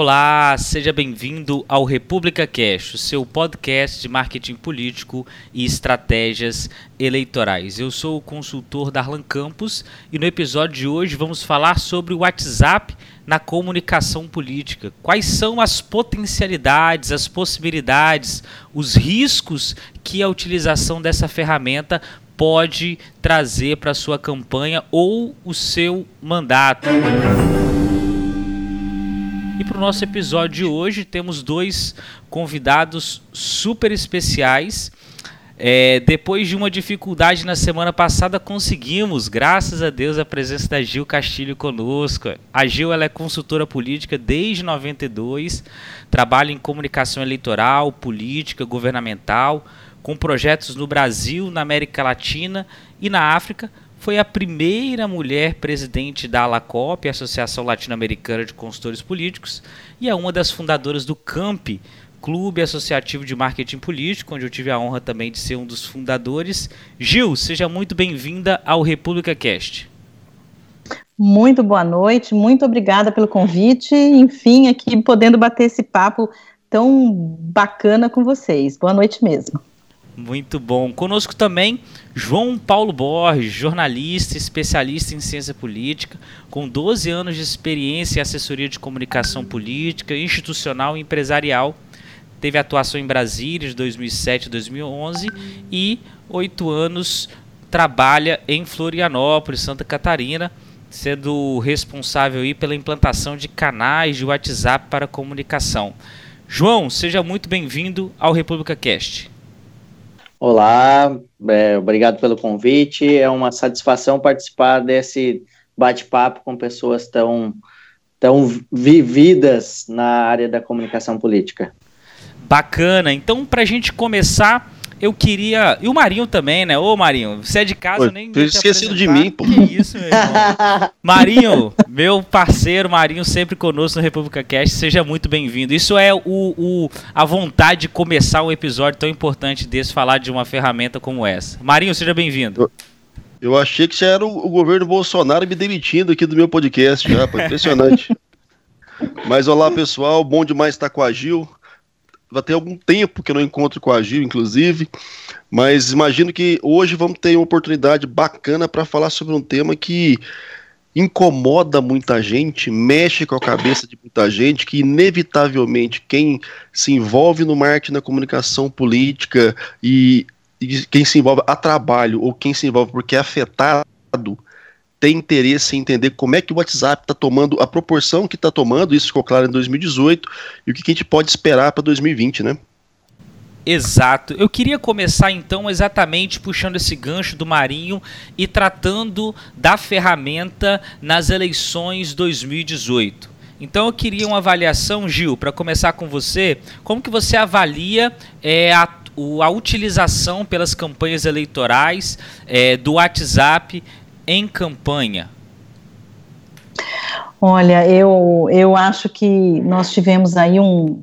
Olá, seja bem-vindo ao República Cash, o seu podcast de marketing político e estratégias eleitorais. Eu sou o consultor Darlan Campos e no episódio de hoje vamos falar sobre o WhatsApp na comunicação política. Quais são as potencialidades, as possibilidades, os riscos que a utilização dessa ferramenta pode trazer para a sua campanha ou o seu mandato. E para o nosso episódio de hoje temos dois convidados super especiais. É, depois de uma dificuldade na semana passada, conseguimos, graças a Deus, a presença da Gil Castilho conosco. A Gil ela é consultora política desde 92, trabalha em comunicação eleitoral, política, governamental, com projetos no Brasil, na América Latina e na África foi a primeira mulher presidente da ALACOP, Associação Latino-Americana de Consultores Políticos, e é uma das fundadoras do CAMP, Clube Associativo de Marketing Político, onde eu tive a honra também de ser um dos fundadores. Gil, seja muito bem-vinda ao República Cast. Muito boa noite, muito obrigada pelo convite. Enfim, aqui podendo bater esse papo tão bacana com vocês. Boa noite mesmo. Muito bom. Conosco também João Paulo Borges, jornalista, especialista em ciência política, com 12 anos de experiência em assessoria de comunicação política, institucional e empresarial. Teve atuação em Brasília de 2007 a 2011 e oito anos trabalha em Florianópolis, Santa Catarina, sendo responsável aí pela implantação de canais de WhatsApp para comunicação. João, seja muito bem-vindo ao República Cast. Olá, é, obrigado pelo convite. É uma satisfação participar desse bate-papo com pessoas tão, tão vividas na área da comunicação política. Bacana. Então, para a gente começar, eu queria. E o Marinho também, né? Ô, Marinho, você é de casa, eu nem. esquecido de mim, pô. Que isso, meu irmão. Marinho, meu parceiro, Marinho, sempre conosco no República Cast, seja muito bem-vindo. Isso é o, o, a vontade de começar um episódio tão importante desse, falar de uma ferramenta como essa. Marinho, seja bem-vindo. Eu, eu, achei que já era o, o, governo Bolsonaro me demitindo aqui do meu podcast, já, pô, impressionante. Mas olá, pessoal, bom demais estar com a Gil vai ter algum tempo que eu não encontro com a Gil, inclusive, mas imagino que hoje vamos ter uma oportunidade bacana para falar sobre um tema que incomoda muita gente, mexe com a cabeça de muita gente, que inevitavelmente quem se envolve no marketing, na comunicação política e, e quem se envolve a trabalho ou quem se envolve porque é afetado tem interesse em entender como é que o WhatsApp está tomando a proporção que está tomando, isso ficou claro em 2018, e o que, que a gente pode esperar para 2020, né? Exato. Eu queria começar então exatamente puxando esse gancho do Marinho e tratando da ferramenta nas eleições 2018. Então eu queria uma avaliação, Gil, para começar com você. Como que você avalia é, a, a utilização pelas campanhas eleitorais é, do WhatsApp em campanha? Olha, eu, eu acho que nós tivemos aí um,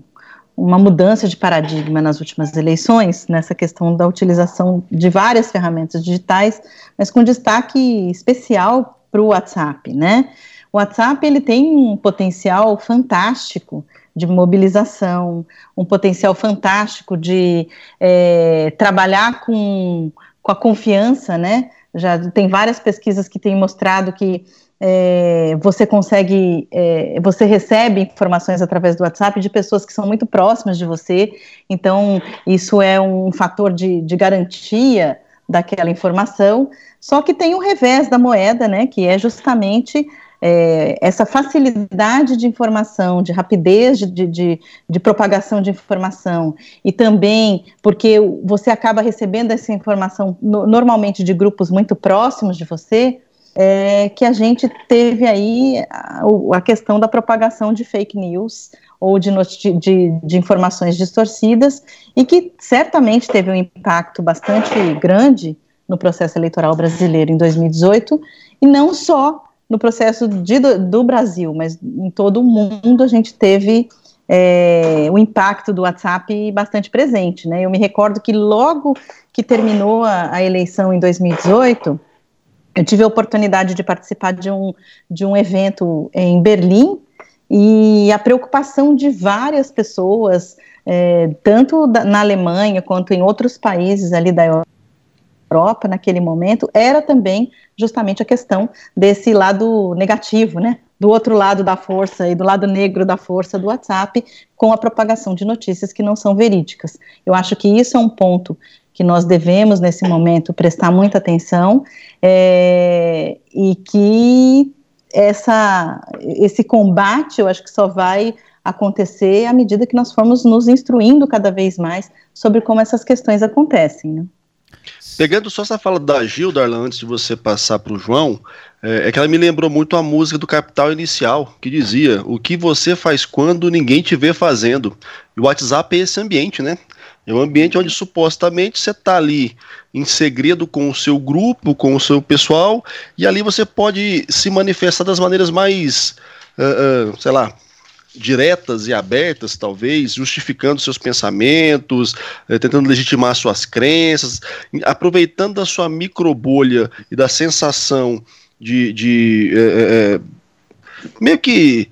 uma mudança de paradigma nas últimas eleições, nessa questão da utilização de várias ferramentas digitais, mas com destaque especial para o WhatsApp, né? O WhatsApp ele tem um potencial fantástico de mobilização, um potencial fantástico de é, trabalhar com, com a confiança, né? Já tem várias pesquisas que têm mostrado que é, você consegue, é, você recebe informações através do WhatsApp de pessoas que são muito próximas de você, então isso é um fator de, de garantia daquela informação, só que tem o revés da moeda, né, que é justamente é, essa facilidade de informação, de rapidez de, de, de, propagação de informação, e também porque você acaba recebendo essa informação no, normalmente de grupos muito próximos de você, é, que a gente teve aí a, a, questão da propagação de fake news ou de, de, de informações distorcidas, e que certamente teve um impacto bastante grande no processo eleitoral brasileiro em 2018, e não só no processo de, do, Brasil, mas em todo o mundo a gente teve é, o impacto do WhatsApp bastante presente, né? Eu me recordo que logo que terminou a, a, eleição em 2018, eu tive a oportunidade de participar de um, de um evento em Berlim, e a preocupação de várias pessoas, é, tanto da, na Alemanha quanto em outros países ali da Europa naquele momento, era também justamente a questão desse lado negativo, né? Do outro lado da força e do lado negro da força do WhatsApp, com a propagação de notícias que não são verídicas. Eu acho que isso é um ponto que nós devemos, nesse momento, prestar muita atenção é, e que essa, esse combate, eu acho que só vai acontecer à medida que nós formos nos instruindo cada vez mais sobre como essas questões acontecem. Né? Pegando só essa fala da Gil, Darlan, antes de você passar para o João, é, é, que ela me lembrou muito a música do Capital Inicial, que dizia: O que você faz quando ninguém te vê fazendo? E o WhatsApp é esse ambiente, né? É um ambiente onde supostamente você está ali em segredo com o seu grupo, com o seu pessoal, e ali você pode se manifestar das maneiras mais, uh, uh, sei lá, diretas e abertas, talvez, justificando seus pensamentos, uh, tentando legitimar suas crenças, aproveitando da sua microbolha e da sensação de, de meio que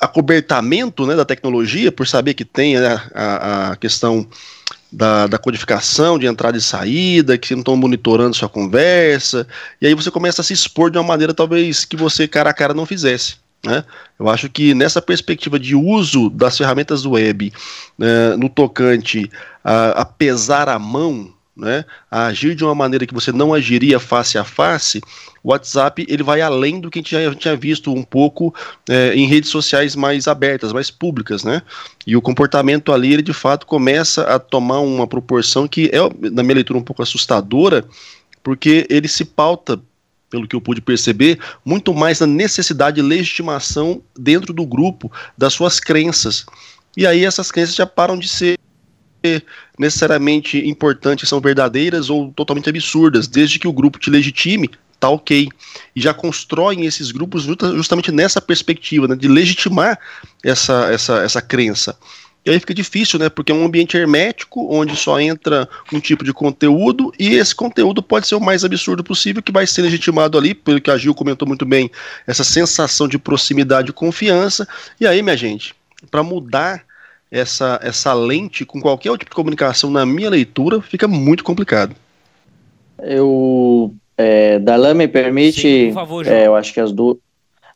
acobertamento né, da tecnologia, por saber que tem né, a, a questão da, da, codificação de entrada e saída, que não estão monitorando sua conversa, e aí você começa a se expor de uma maneira talvez que você cara a cara não fizesse. Né? Eu acho que nessa perspectiva de uso das ferramentas web né, no tocante a, a pesar a mão, né, a agir de uma maneira que você não agiria face a face, o WhatsApp ele vai além do que a gente já tinha visto um pouco é, em redes sociais mais abertas, mais públicas, né? E o comportamento ali, ele de fato começa a tomar uma proporção que é, na minha leitura, um pouco assustadora, porque ele se pauta pelo que eu pude perceber, muito mais na necessidade de legitimação dentro do grupo das suas crenças. E aí essas crenças já param de ser necessariamente importantes, são verdadeiras ou totalmente absurdas, desde que o grupo te legitime, tá ok. E já constroem esses grupos justamente nessa perspectiva, né, de legitimar essa, essa, essa crença. E aí fica difícil, né? Porque é um ambiente hermético, onde só entra um tipo de conteúdo, e esse conteúdo pode ser o mais absurdo possível, que vai ser legitimado ali, pelo que a Gil comentou muito bem, essa sensação de proximidade e confiança. E aí, minha gente, para mudar essa, essa lente com qualquer tipo de comunicação, na minha leitura, fica muito complicado. Eu. É, Dalan me permite. Sim, por favor, é, eu acho que as, du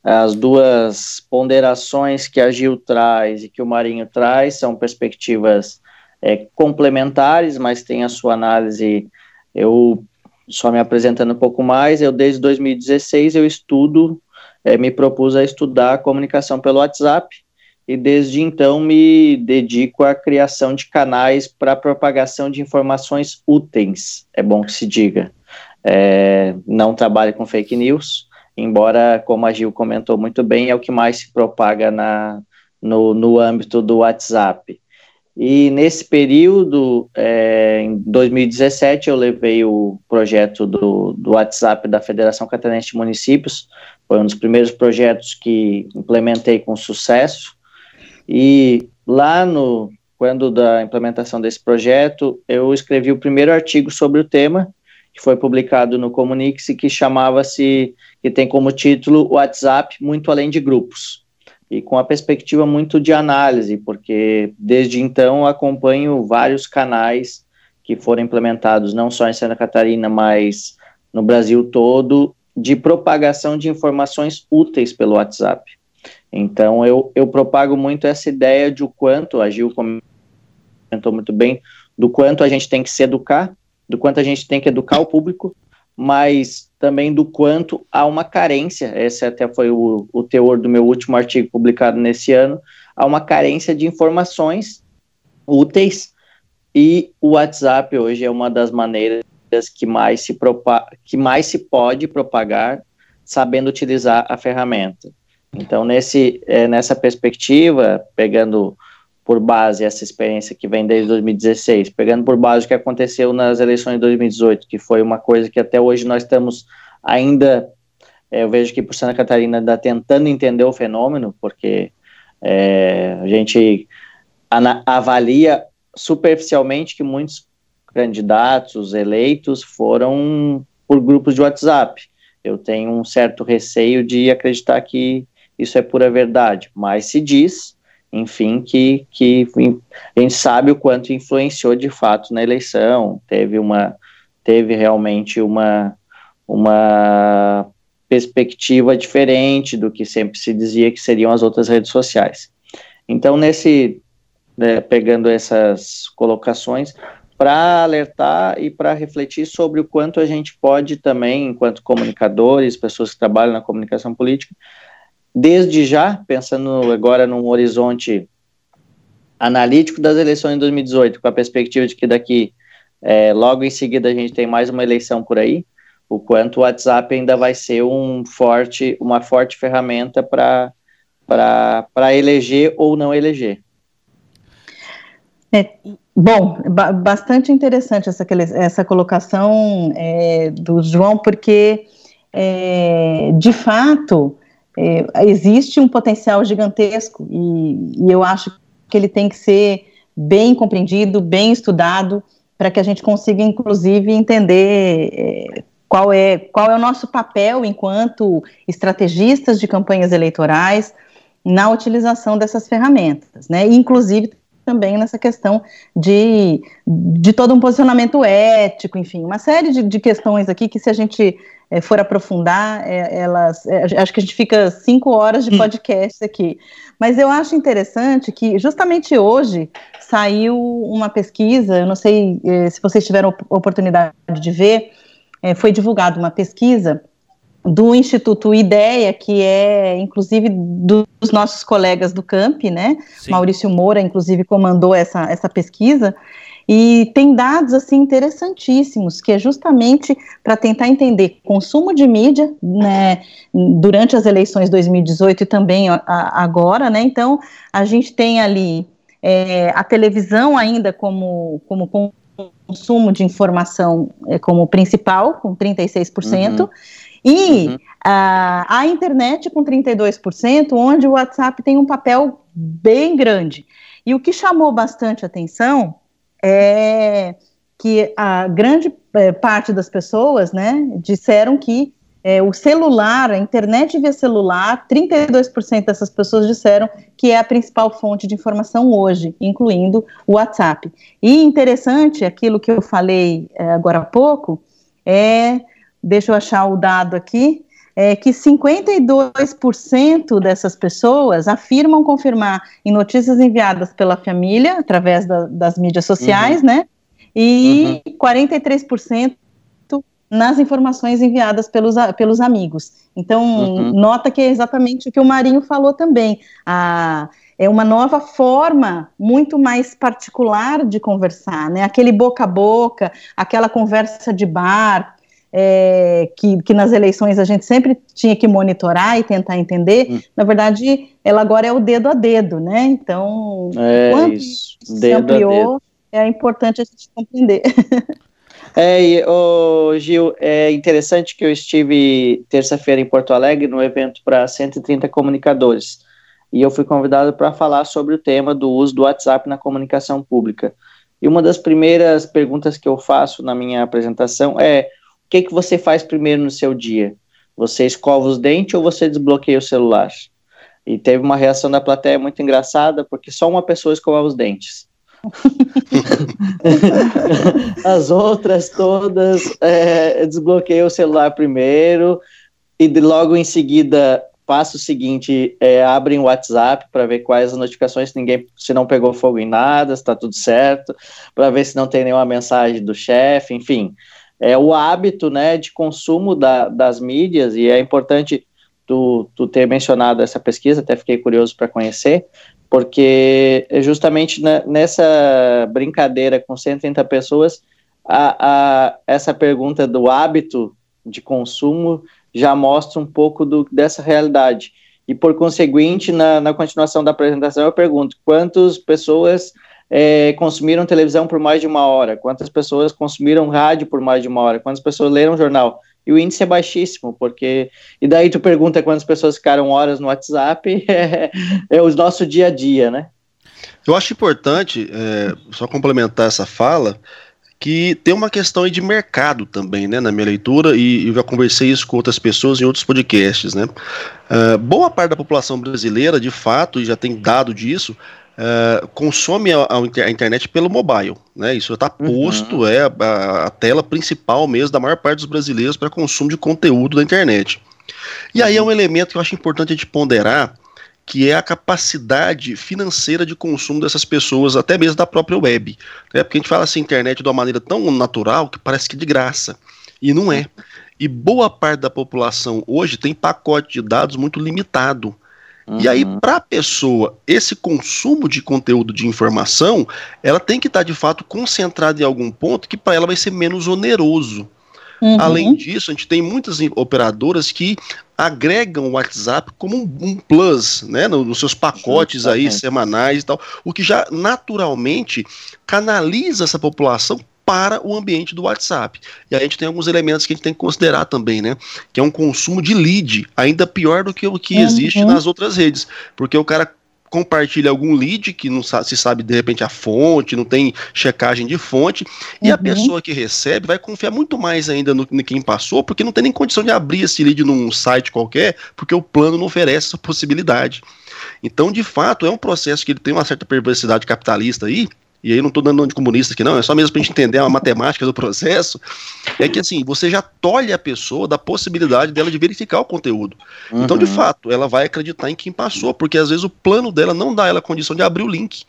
as duas ponderações que a Gil traz e que o Marinho traz são perspectivas é, complementares, mas tem a sua análise. Eu só me apresentando um pouco mais, eu desde 2016 eu estudo, é, me propus a estudar comunicação pelo WhatsApp e desde então me dedico à criação de canais para propagação de informações úteis, é bom que se diga. É, não trabalho com fake news, embora, como a Gil comentou muito bem, é o que mais se propaga na, no, no âmbito do WhatsApp. E nesse período, é, em 2017, eu levei o projeto do, do WhatsApp da Federação Catarinense de Municípios, foi um dos primeiros projetos que implementei com sucesso, e lá no quando da implementação desse projeto, eu escrevi o primeiro artigo sobre o tema, que foi publicado no Comunix, que chamava-se, que tem como título WhatsApp muito além de grupos. E com a perspectiva muito de análise, porque desde então acompanho vários canais que foram implementados não só em Santa Catarina, mas no Brasil todo, de propagação de informações úteis pelo WhatsApp. Então, eu, eu propago muito essa ideia de o quanto, a Gil comentou muito bem, do quanto a gente tem que se educar, do quanto a gente tem que educar o público, mas também do quanto há uma carência, esse até foi o, o teor do meu último artigo publicado nesse ano, há uma carência de informações úteis, e o WhatsApp hoje é uma das maneiras que mais se, que mais se pode propagar sabendo utilizar a ferramenta. Então, nesse, é, nessa perspectiva, pegando por base essa experiência que vem desde 2016, pegando por base o que aconteceu nas eleições de 2018, que foi uma coisa que até hoje nós estamos ainda, é, eu vejo que por Santa Catarina ainda tentando entender o fenômeno, porque é, a gente avalia superficialmente que muitos candidatos eleitos foram por grupos de WhatsApp. Eu tenho um certo receio de acreditar que isso é pura verdade, mas se diz, enfim, que, que a gente sabe o quanto influenciou de fato na eleição, teve uma teve realmente uma uma perspectiva diferente do que sempre se dizia que seriam as outras redes sociais. Então, nesse né, pegando essas colocações, para alertar e para refletir sobre o quanto a gente pode também, enquanto comunicadores, pessoas que trabalham na comunicação política, desde já, pensando agora num horizonte analítico das eleições de 2018, com a perspectiva de que daqui, é, logo em seguida, a gente tem mais uma eleição por aí, o quanto o WhatsApp ainda vai ser um forte, uma forte ferramenta para eleger ou não eleger. É, bom, ba bastante interessante essa, essa colocação é, do João, porque, é, de fato, é, existe um potencial gigantesco e, e, eu acho que ele tem que ser bem compreendido, bem estudado, para que a gente consiga, inclusive, entender é, qual é, qual é o nosso papel enquanto estrategistas de campanhas eleitorais na utilização dessas ferramentas, né? Inclusive também nessa questão de, de todo um posicionamento ético, enfim, uma série de, de questões aqui que se a gente é, for aprofundar, é, elas, é, acho que a gente fica cinco horas de hum. podcast aqui, mas eu acho interessante que justamente hoje saiu uma pesquisa, eu não sei se vocês tiveram oportunidade de ver, foi divulgada uma pesquisa do Instituto IDEA, que é, inclusive, dos nossos colegas do CAMP, né? Sim. Maurício Moura, inclusive, comandou essa, essa pesquisa, e tem dados, assim, interessantíssimos, que é justamente para tentar entender consumo de mídia, né, durante as eleições 2018 e também a, agora, né? Então, a gente tem ali é, a televisão ainda como, como consumo de informação é, como principal, com 36%, uhum. E uhum. a, a internet com 32%, onde o WhatsApp tem um papel bem grande. E o que chamou bastante atenção é que a grande é, parte das pessoas, né, disseram que é, o celular, a internet via celular, 32% dessas pessoas disseram que é a principal fonte de informação hoje, incluindo o WhatsApp. E interessante, aquilo que eu falei é, agora há pouco, é deixa eu achar o dado aqui, é que 52% dessas pessoas afirmam confirmar em notícias enviadas pela família, através da, das mídias sociais, uhum. né? E uhum. 43% nas informações enviadas pelos, pelos amigos. Então, uhum. nota que é exatamente o que o Marinho falou também. A, é uma nova forma muito mais particular de conversar, né? Aquele boca a boca, aquela conversa de bar, é, que, que, nas eleições a gente sempre tinha que monitorar e tentar entender, hum. na verdade, ela agora é o dedo a dedo, né? Então, é quanto isso, se ampliou, é importante a gente compreender. É, e, oh, Gil, é interessante que eu estive terça-feira em Porto Alegre no evento para 130 comunicadores e eu fui convidado para falar sobre o tema do uso do WhatsApp na comunicação pública. E uma das primeiras perguntas que eu faço na minha apresentação é que, que você faz primeiro no seu dia? Você escova os dentes ou você desbloqueia o celular? E teve uma reação da plateia muito engraçada, porque só uma pessoa escovava os dentes. As outras todas é, desbloqueiam o celular primeiro e logo em seguida passa o seguinte, é, abrem o WhatsApp para ver quais as notificações, se ninguém, se não pegou fogo em nada, se está tudo certo, para ver se não tem nenhuma mensagem do chefe, enfim é, o hábito né, de consumo da, das mídias, e é importante tu, tu ter mencionado essa pesquisa, até fiquei curioso para conhecer, porque é justamente na, nessa brincadeira com 130 pessoas, a, a, essa pergunta do hábito de consumo já mostra um pouco do, dessa realidade. E, por conseguinte, na, na continuação da apresentação, eu pergunto: quantas pessoas é, consumiram televisão por mais de uma hora, quantas pessoas consumiram rádio por mais de uma hora, quantas pessoas leram jornal. E o índice é baixíssimo, porque. E daí tu pergunta quantas pessoas ficaram horas no WhatsApp, é, é o nosso dia a dia, né? Eu acho importante, é, só complementar essa fala, que tem uma questão aí de mercado também, né, na minha leitura, e eu já conversei isso com outras pessoas em outros podcasts, né. Uh, boa parte da população brasileira, de fato, e já tem dado disso, uh, consome a, a, internet pelo mobile, né, isso está posto, uhum. é a, a, tela principal mesmo da maior parte dos brasileiros para consumo de conteúdo da internet. E aí é um elemento que eu acho importante de ponderar, que é a capacidade financeira de consumo dessas pessoas, até mesmo da própria web. Né? Porque a gente fala assim, internet de uma maneira tão natural que parece que é de graça. E não é. E boa parte da população hoje tem pacote de dados muito limitado. Uhum. E aí, uhum. para a pessoa, esse consumo de conteúdo de informação, ela tem que estar tá, de fato concentrada em algum ponto que para ela vai ser menos oneroso. Uhum. Além disso, a gente tem muitas operadoras que agregam o WhatsApp como um, um plus, né, nos seus pacotes aí semanais e tal, o que já naturalmente canaliza essa população para o ambiente do WhatsApp. E aí a gente tem alguns elementos que a gente tem que considerar também, né? Que é um consumo de lead, ainda pior do que o que uhum. existe nas outras redes. Porque o cara compartilha algum lead que não se sabe de repente a fonte, não tem checagem de fonte, e a uhum. pessoa que recebe vai confiar muito mais ainda no, no quem passou, porque não tem nem condição de abrir esse lead num site qualquer, porque o plano não oferece essa possibilidade. Então, de fato, é um processo que ele tem uma certa perversidade capitalista aí, e aí não estou dando nome de comunista aqui, não, é só mesmo para a gente entender a matemática do processo, é que assim, você já tolhe a pessoa da possibilidade dela de verificar o conteúdo. Uhum. Então, de uhum. fato, ela vai acreditar em quem passou, porque às vezes o plano dela não dá ela a condição de abrir o link.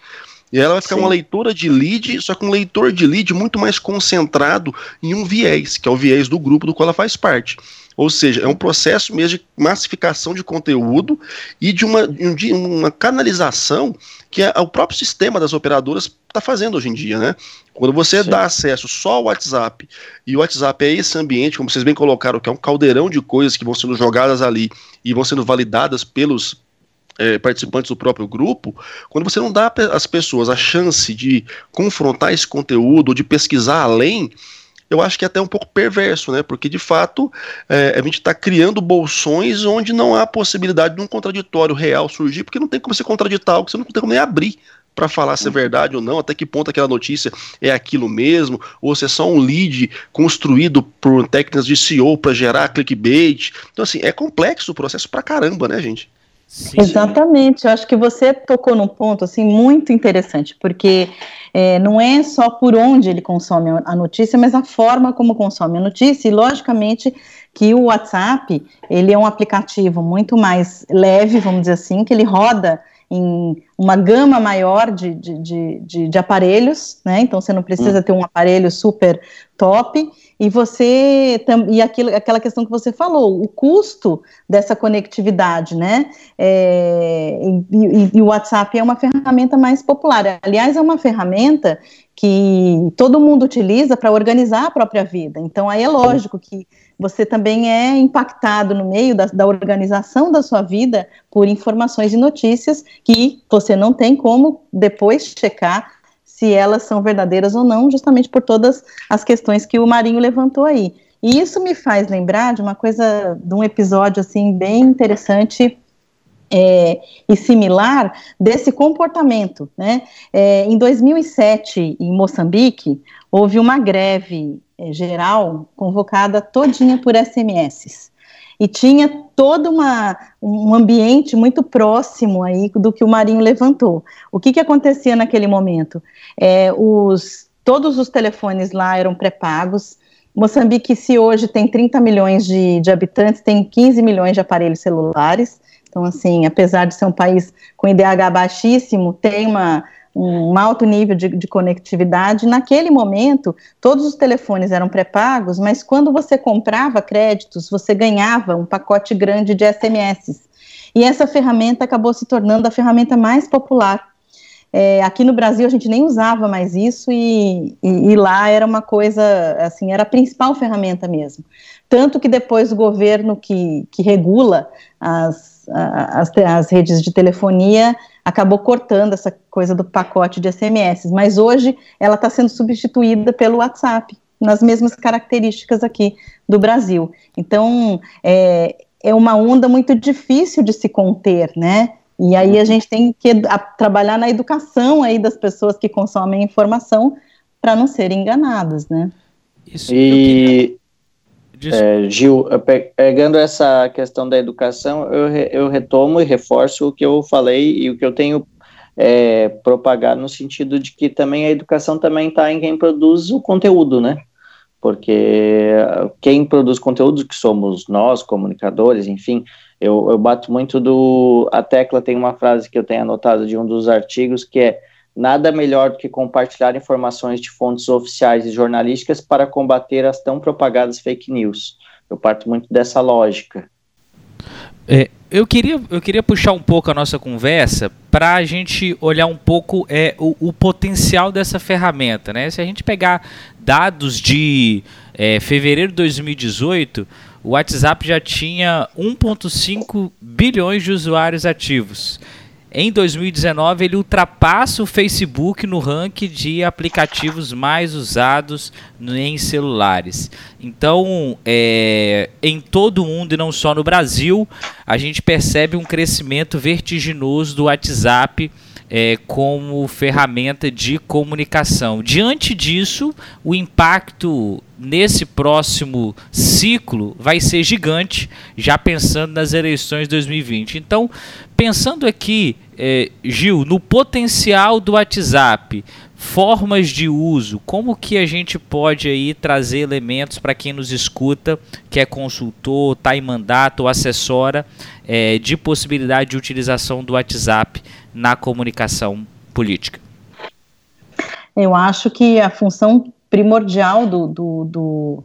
E ela vai ficar Sim. uma leitora de lead, só que um leitor de lead muito mais concentrado em um viés, que é o viés do grupo do qual ela faz parte. Ou seja, é um processo mesmo de massificação de conteúdo e de uma, de uma canalização que é, o próprio sistema das operadoras está fazendo hoje em dia, né? Quando você Sim. dá acesso só ao WhatsApp, e o WhatsApp é esse ambiente, como vocês bem colocaram, que é um caldeirão de coisas que vão sendo jogadas ali e vão sendo validadas pelos é, participantes do próprio grupo, quando você não dá às pessoas a chance de confrontar esse conteúdo, de pesquisar além, eu acho que é até um pouco perverso, né? Porque de fato é, a gente está criando bolsões onde não há possibilidade de um contraditório real surgir, porque não tem como você contraditar algo que você não tem como nem abrir para falar se é verdade ou não, até que ponto aquela notícia é aquilo mesmo, ou se é só um lead construído por técnicas de SEO para gerar clickbait. Então, assim, é complexo o processo pra caramba, né, gente? Sim. Exatamente, eu acho que você tocou num ponto assim muito interessante, porque é, não é só por onde ele consome a notícia, mas a forma como consome a notícia, e logicamente que o WhatsApp ele é um aplicativo muito mais leve, vamos dizer assim, que ele roda em uma gama maior de, de, de, de, aparelhos, né? Então você não precisa hum. ter um aparelho super top e você e aquilo, aquela questão que você falou, o custo dessa conectividade, né? É, e, e, o WhatsApp é uma ferramenta mais popular. Aliás, é uma ferramenta que todo mundo utiliza para organizar a própria vida. Então aí é lógico que você também é impactado no meio da, da, organização da sua vida por informações e notícias que você não tem como depois checar se elas são verdadeiras ou não, justamente por todas as questões que o Marinho levantou aí. E isso me faz lembrar de uma coisa, de um episódio assim bem interessante é, e similar desse comportamento. Né? É, em 2007, em Moçambique, houve uma greve é, geral convocada todinha por SMS. E tinha todo uma, um ambiente muito próximo aí do que o Marinho levantou. O que, que acontecia naquele momento? É, os, todos os telefones lá eram pré-pagos. Moçambique, se hoje tem 30 milhões de, de habitantes, tem 15 milhões de aparelhos celulares. Então, assim, apesar de ser um país com IDH baixíssimo, tem uma, um alto nível de, de, conectividade. Naquele momento, todos os telefones eram pré-pagos, mas quando você comprava créditos, você ganhava um pacote grande de SMS. E essa ferramenta acabou se tornando a ferramenta mais popular. É, aqui no Brasil a gente nem usava mais isso e, e, e lá era uma coisa, assim, era a principal ferramenta mesmo. Tanto que depois o governo que, que regula as as, as redes de telefonia acabou cortando essa coisa do pacote de SMS, mas hoje ela está sendo substituída pelo WhatsApp, nas mesmas características aqui do Brasil. Então, é, é uma onda muito difícil de se conter, né? E aí a gente tem que a, trabalhar na educação aí das pessoas que consomem informação para não serem enganadas, né? Isso, e é, Gil, pegando essa questão da educação, eu, eu retomo e reforço o que eu falei e o que eu tenho é, propagado no sentido de que também a educação também está em quem produz o conteúdo, né? Porque quem produz conteúdo, que somos nós, comunicadores, enfim, eu, eu bato muito do. A tecla tem uma frase que eu tenho anotado de um dos artigos que é nada melhor do que compartilhar informações de fontes oficiais e jornalísticas para combater as tão propagadas fake news. Eu parto muito dessa lógica. É, eu, queria, eu queria puxar um pouco a nossa conversa para a gente olhar um pouco é, o, o, potencial dessa ferramenta. Né? Se a gente pegar dados de é, fevereiro de 2018, o WhatsApp já tinha 1,5 bilhões de usuários ativos. Em 2019, ele ultrapassa o Facebook no ranking de aplicativos mais usados em celulares. Então, é, em todo o mundo e não só no Brasil, a gente percebe um crescimento vertiginoso do WhatsApp é, como ferramenta de comunicação. Diante disso, o impacto nesse próximo ciclo vai ser gigante, já pensando nas eleições de 2020. Então, pensando aqui, é, Gil, no potencial do WhatsApp, formas de uso, como que a gente pode aí trazer elementos para quem nos escuta, que é consultor, está em mandato ou assessora, é, de possibilidade de utilização do WhatsApp na comunicação política? Eu acho que a função primordial do, do, do,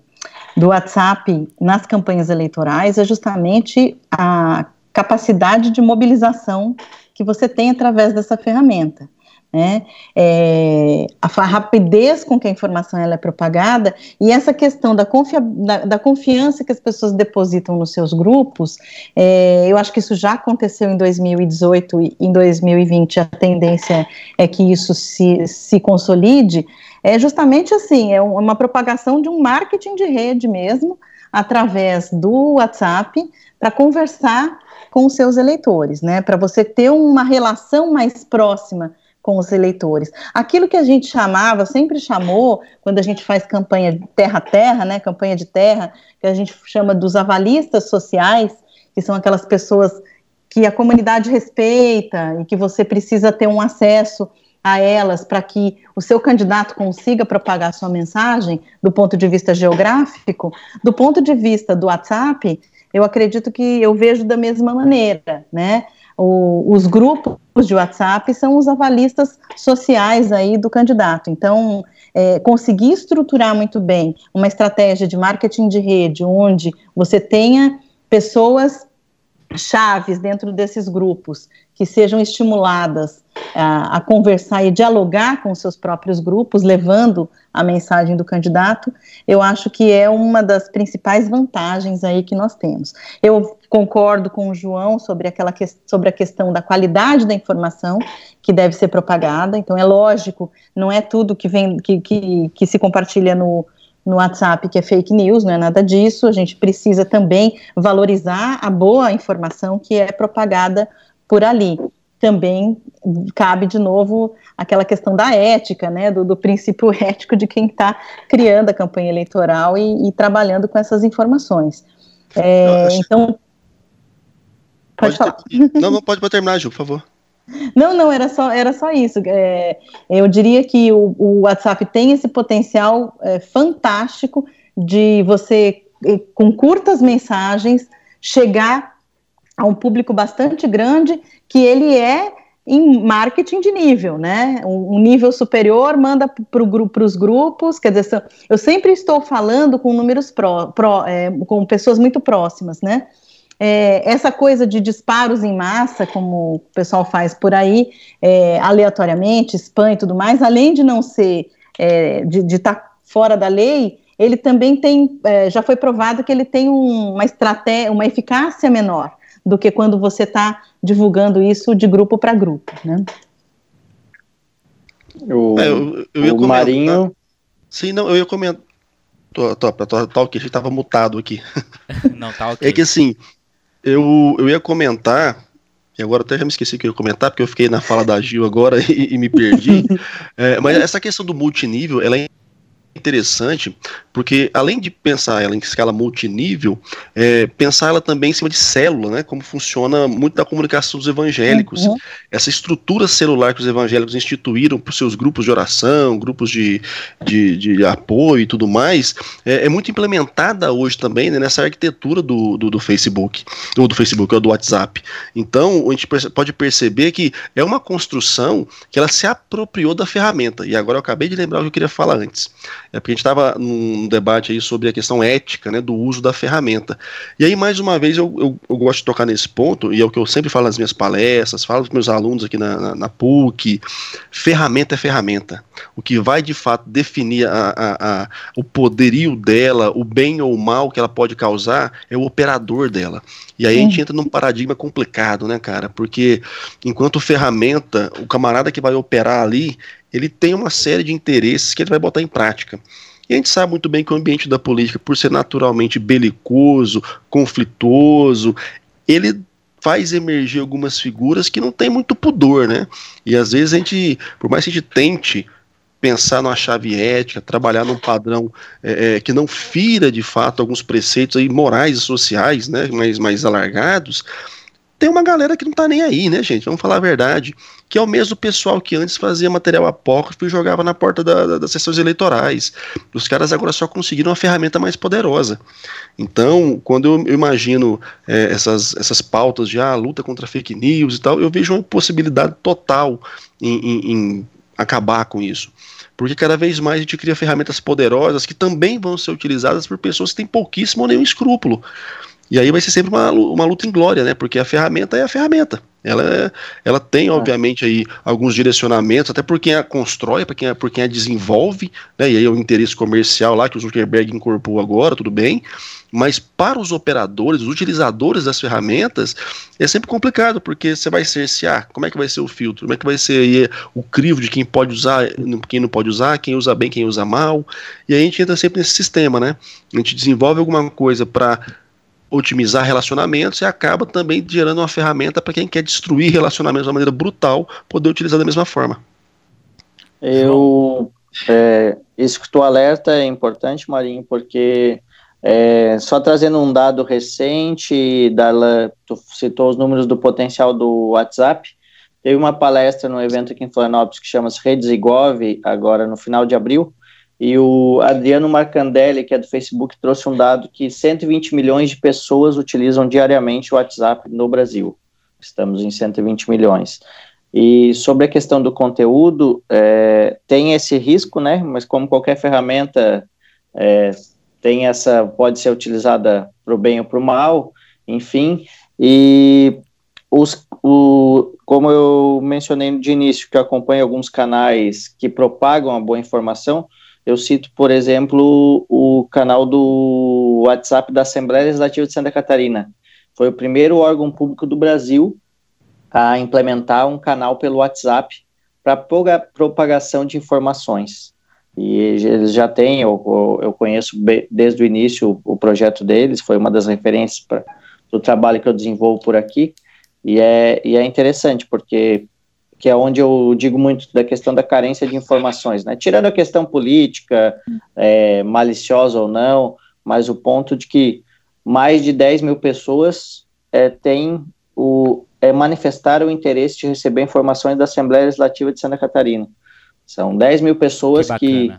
do WhatsApp nas campanhas eleitorais é justamente a capacidade de mobilização que você tem através dessa ferramenta né? É, a rapidez com que a informação ela é propagada e essa questão da, confia, da, da confiança que as pessoas depositam nos seus grupos, é, eu acho que isso já aconteceu em 2018 e em 2020 a tendência é que isso se, se consolide, é justamente assim, é uma propagação de um marketing de rede mesmo, através do WhatsApp, para conversar com os seus eleitores, né? Para você ter uma relação mais próxima com os eleitores. Aquilo que a gente chamava, sempre chamou, quando a gente faz campanha terra a terra, né, campanha de terra, que a gente chama dos avalistas sociais, que são aquelas pessoas que a comunidade respeita e que você precisa ter um acesso a elas para que o seu candidato consiga propagar sua mensagem do ponto de vista geográfico, do ponto de vista do WhatsApp, eu acredito que eu vejo da mesma maneira, né? O, os grupos de WhatsApp são os avalistas sociais aí do candidato. Então, é, conseguir estruturar muito bem uma estratégia de marketing de rede, onde você tenha pessoas chaves dentro desses grupos que sejam estimuladas a, a, conversar e dialogar com seus próprios grupos, levando a mensagem do candidato, eu acho que é uma das principais vantagens aí que nós temos. Eu concordo com o João sobre, aquela que, sobre a questão da qualidade da informação que deve ser propagada, então é lógico, não é tudo que vem que, que, que se compartilha no, no WhatsApp que é fake news, não é nada disso. A gente precisa também valorizar a boa informação que é propagada por ali. Também cabe de novo aquela questão da ética, né, do, do princípio ético de quem está criando a campanha eleitoral e, e, trabalhando com essas informações. É, então, pode, pode falar. Não, não, pode, pode terminar, Ju, por favor. Não, não, era só, era só isso. É, eu diria que o, o, WhatsApp tem esse potencial é, fantástico de você, com curtas mensagens, chegar a um público bastante grande que ele é em marketing de nível, né? Um, nível superior manda para os grupos, quer dizer, eu sempre estou falando com números pró, é, com pessoas muito próximas, né? É, essa coisa de disparos em massa, como o pessoal faz por aí, é, aleatoriamente, spam e tudo mais, além de não ser, é, de estar tá fora da lei, ele também tem, é, já foi provado que ele tem um, uma estratégia, uma eficácia menor do que quando você está divulgando isso de grupo para grupo, né? O, é, eu, eu ia o Marinho... Sim, não, eu ia comentar... Tô, tô, tô, tô, ok, a gente tava mutado aqui. Não, tá ok. É que assim, eu, eu ia comentar e agora até já me esqueci que eu ia comentar, porque eu fiquei na fala da Gil agora e, e me perdi. é, mas essa questão do multinível, ela é interessante, porque além de pensar ela em escala multinível, é, pensar ela também em cima de célula, né, como funciona muito da comunicação dos evangélicos. Uhum. Essa estrutura celular que os evangélicos instituíram para os seus grupos de oração, grupos de, de, de apoio e tudo mais, é, é muito implementada hoje também né, nessa arquitetura do, do, do Facebook, ou do Facebook, ou do WhatsApp. Então, a gente pode perceber que é uma construção que ela se apropriou da ferramenta. E agora eu acabei de lembrar o que eu queria falar antes. É porque a gente estava num debate aí sobre a questão ética, né, do uso da ferramenta. E aí, mais uma vez, eu, eu, eu gosto de tocar nesse ponto, e é o que eu sempre falo nas minhas palestras, falo para meus alunos aqui na, na, na, PUC, ferramenta é ferramenta. O que vai, de fato, definir a, a, a, o poderio dela, o bem ou o mal que ela pode causar, é o operador dela. E aí a gente entra num paradigma complicado, né, cara? Porque enquanto ferramenta, o camarada que vai operar ali, ele tem uma série de interesses que ele vai botar em prática. E a gente sabe muito bem que o ambiente da política, por ser naturalmente belicoso, conflituoso, ele faz emergir algumas figuras que não tem muito pudor, né? E às vezes a gente, por mais que a gente tente pensar numa chave ética, trabalhar num padrão é, é, que não fira de fato alguns preceitos aí morais e sociais, né, mais, mais alargados, tem uma galera que não tá nem aí, né, gente? Vamos falar a verdade. Que é o mesmo pessoal que antes fazia material apócrifo e jogava na porta da, da, das sessões eleitorais. Os caras agora só conseguiram uma ferramenta mais poderosa. Então, quando eu, imagino é, essas, essas pautas de ah, luta contra fake news e tal, eu vejo uma possibilidade total em, em, em acabar com isso. Porque cada vez mais a gente cria ferramentas poderosas que também vão ser utilizadas por pessoas que têm pouquíssimo ou nenhum escrúpulo. E aí vai ser sempre uma, uma luta em glória, né? Porque a ferramenta é a ferramenta. Ela, é, ela tem, é. obviamente, aí alguns direcionamentos, até por quem a constrói, por quem a, por quem a desenvolve, né? E aí é o interesse comercial lá que o Zuckerberg incorporou agora, tudo bem. Mas para os operadores, os utilizadores das ferramentas, é sempre complicado, porque você vai cercear, como é que vai ser o filtro, como é que vai ser aí o crivo de quem pode usar, quem não pode usar, quem usa bem, quem usa mal. E aí a gente entra sempre nesse sistema, né? A gente desenvolve alguma coisa para otimizar relacionamentos e acaba também gerando uma ferramenta para quem quer destruir relacionamentos de uma maneira brutal poder utilizar da mesma forma. Eu é, isso que tu alerta é importante, Marinho, porque é, só trazendo um dado recente, Darla, tu citou os números do potencial do WhatsApp. Teve uma palestra no evento aqui em Florianópolis que chama-se Redes Igov, agora no final de abril, e o Adriano Marcandelli, que é do Facebook, trouxe um dado que 120 milhões de pessoas utilizam diariamente o WhatsApp no Brasil. Estamos em 120 milhões. E sobre a questão do conteúdo, é, tem esse risco, né? Mas como qualquer ferramenta é, tem essa, pode ser utilizada para o bem ou para o mal, enfim. E os, o, como eu mencionei de início, que acompanho alguns canais que propagam a boa informação, eu cito, por exemplo, o canal do WhatsApp da Assembleia Legislativa de Santa Catarina. Foi o primeiro órgão público do Brasil a implementar um canal pelo WhatsApp para propagação de informações. E eles já têm, eu, eu conheço desde o início o projeto deles, foi uma das referências pra, do trabalho que eu desenvolvo por aqui, e é, e é interessante, porque que é onde eu digo muito da questão da carência de informações, né? Tirando a questão política, é, maliciosa ou não, mas o ponto de que mais de 10 mil pessoas é, têm o, é, manifestaram o interesse de receber informações da Assembleia Legislativa de Santa Catarina. São 10 mil pessoas que, que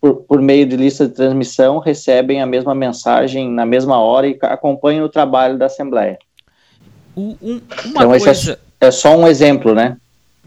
por, por, meio de lista de transmissão, recebem a mesma mensagem na mesma hora e acompanham o trabalho da Assembleia. um, uma então, coisa... é, é só um exemplo, né?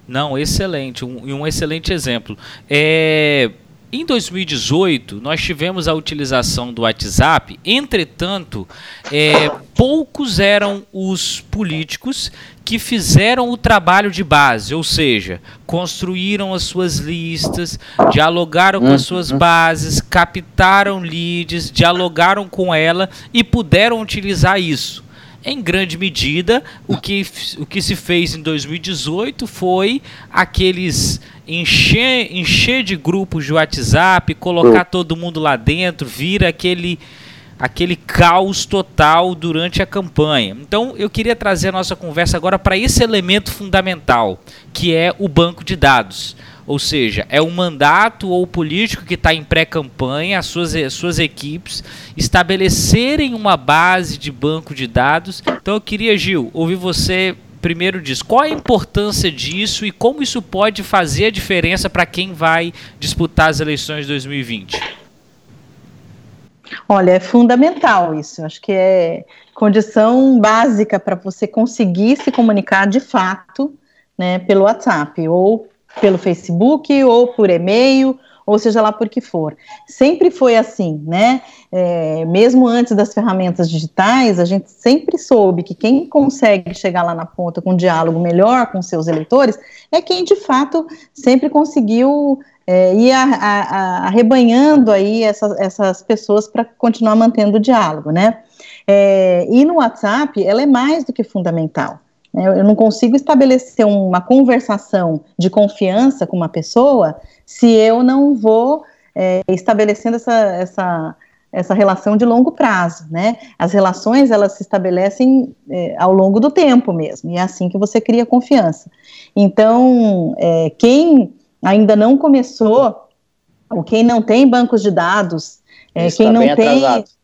Não, excelente, um, um excelente exemplo. É, em 2018, nós tivemos a utilização do WhatsApp, entretanto, é, poucos eram os políticos que fizeram o trabalho de base, ou seja, construíram as suas listas, dialogaram com as suas uhum. bases, captaram leads, dialogaram com ela e puderam utilizar isso. Em grande medida, o que, o que se fez em 2018 foi aqueles encher, encher de grupos de WhatsApp, colocar todo mundo lá dentro, vira aquele aquele caos total durante a campanha. Então eu queria trazer a nossa conversa agora para esse elemento fundamental, que é o banco de dados. Ou seja, é um mandato ou político que está em pré-campanha, as suas, as suas equipes estabelecerem uma base de banco de dados. Então eu queria, Gil, ouvir você primeiro diz qual a importância disso e como isso pode fazer a diferença para quem vai disputar as eleições de 2020. Olha, é fundamental isso. Acho que é condição básica para você conseguir se comunicar de fato, né, pelo WhatsApp ou pelo Facebook ou por e-mail, ou seja lá por que for. Sempre foi assim, né? É, mesmo antes das ferramentas digitais, a gente sempre soube que quem consegue chegar lá na ponta com um diálogo melhor com seus eleitores é quem de fato sempre conseguiu é, ir arrebanhando aí essas, essas pessoas para continuar mantendo o diálogo, né? É, e no WhatsApp, ela é mais do que fundamental. Né? Eu não consigo estabelecer uma conversação de confiança com uma pessoa se eu não vou é, estabelecendo essa, essa, essa relação de longo prazo, né? As relações, elas se estabelecem é, ao longo do tempo mesmo, e é assim que você cria confiança. Então, é, quem ainda não começou, ou quem não tem bancos de dados, é, quem não tem... Atrasado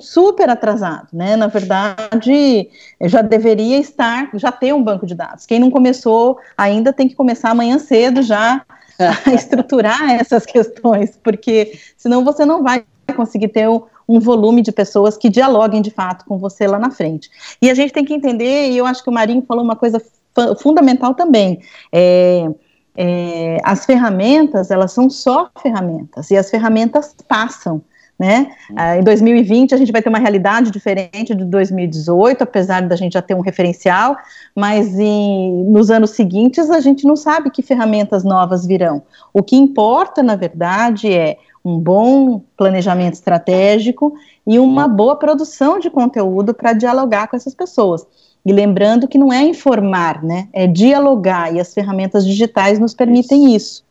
super atrasado, né? Na verdade, já deveria estar, já ter um banco de dados. Quem não começou ainda tem que começar amanhã cedo já a estruturar essas questões, porque senão você não vai conseguir ter um, um, volume de pessoas que dialoguem de fato com você lá na frente. E a gente tem que entender, e eu acho que o Marinho falou uma coisa fundamental também. É, é, as ferramentas, elas são só ferramentas, e as ferramentas passam né? Ah, em 2020 a gente vai ter uma realidade diferente de 2018, apesar da gente já ter um referencial, mas em, nos anos seguintes a gente não sabe que ferramentas novas virão. O que importa, na verdade, é um bom planejamento estratégico e uma boa produção de conteúdo para dialogar com essas pessoas. E lembrando que não é informar, né? É dialogar, e as ferramentas digitais nos permitem isso.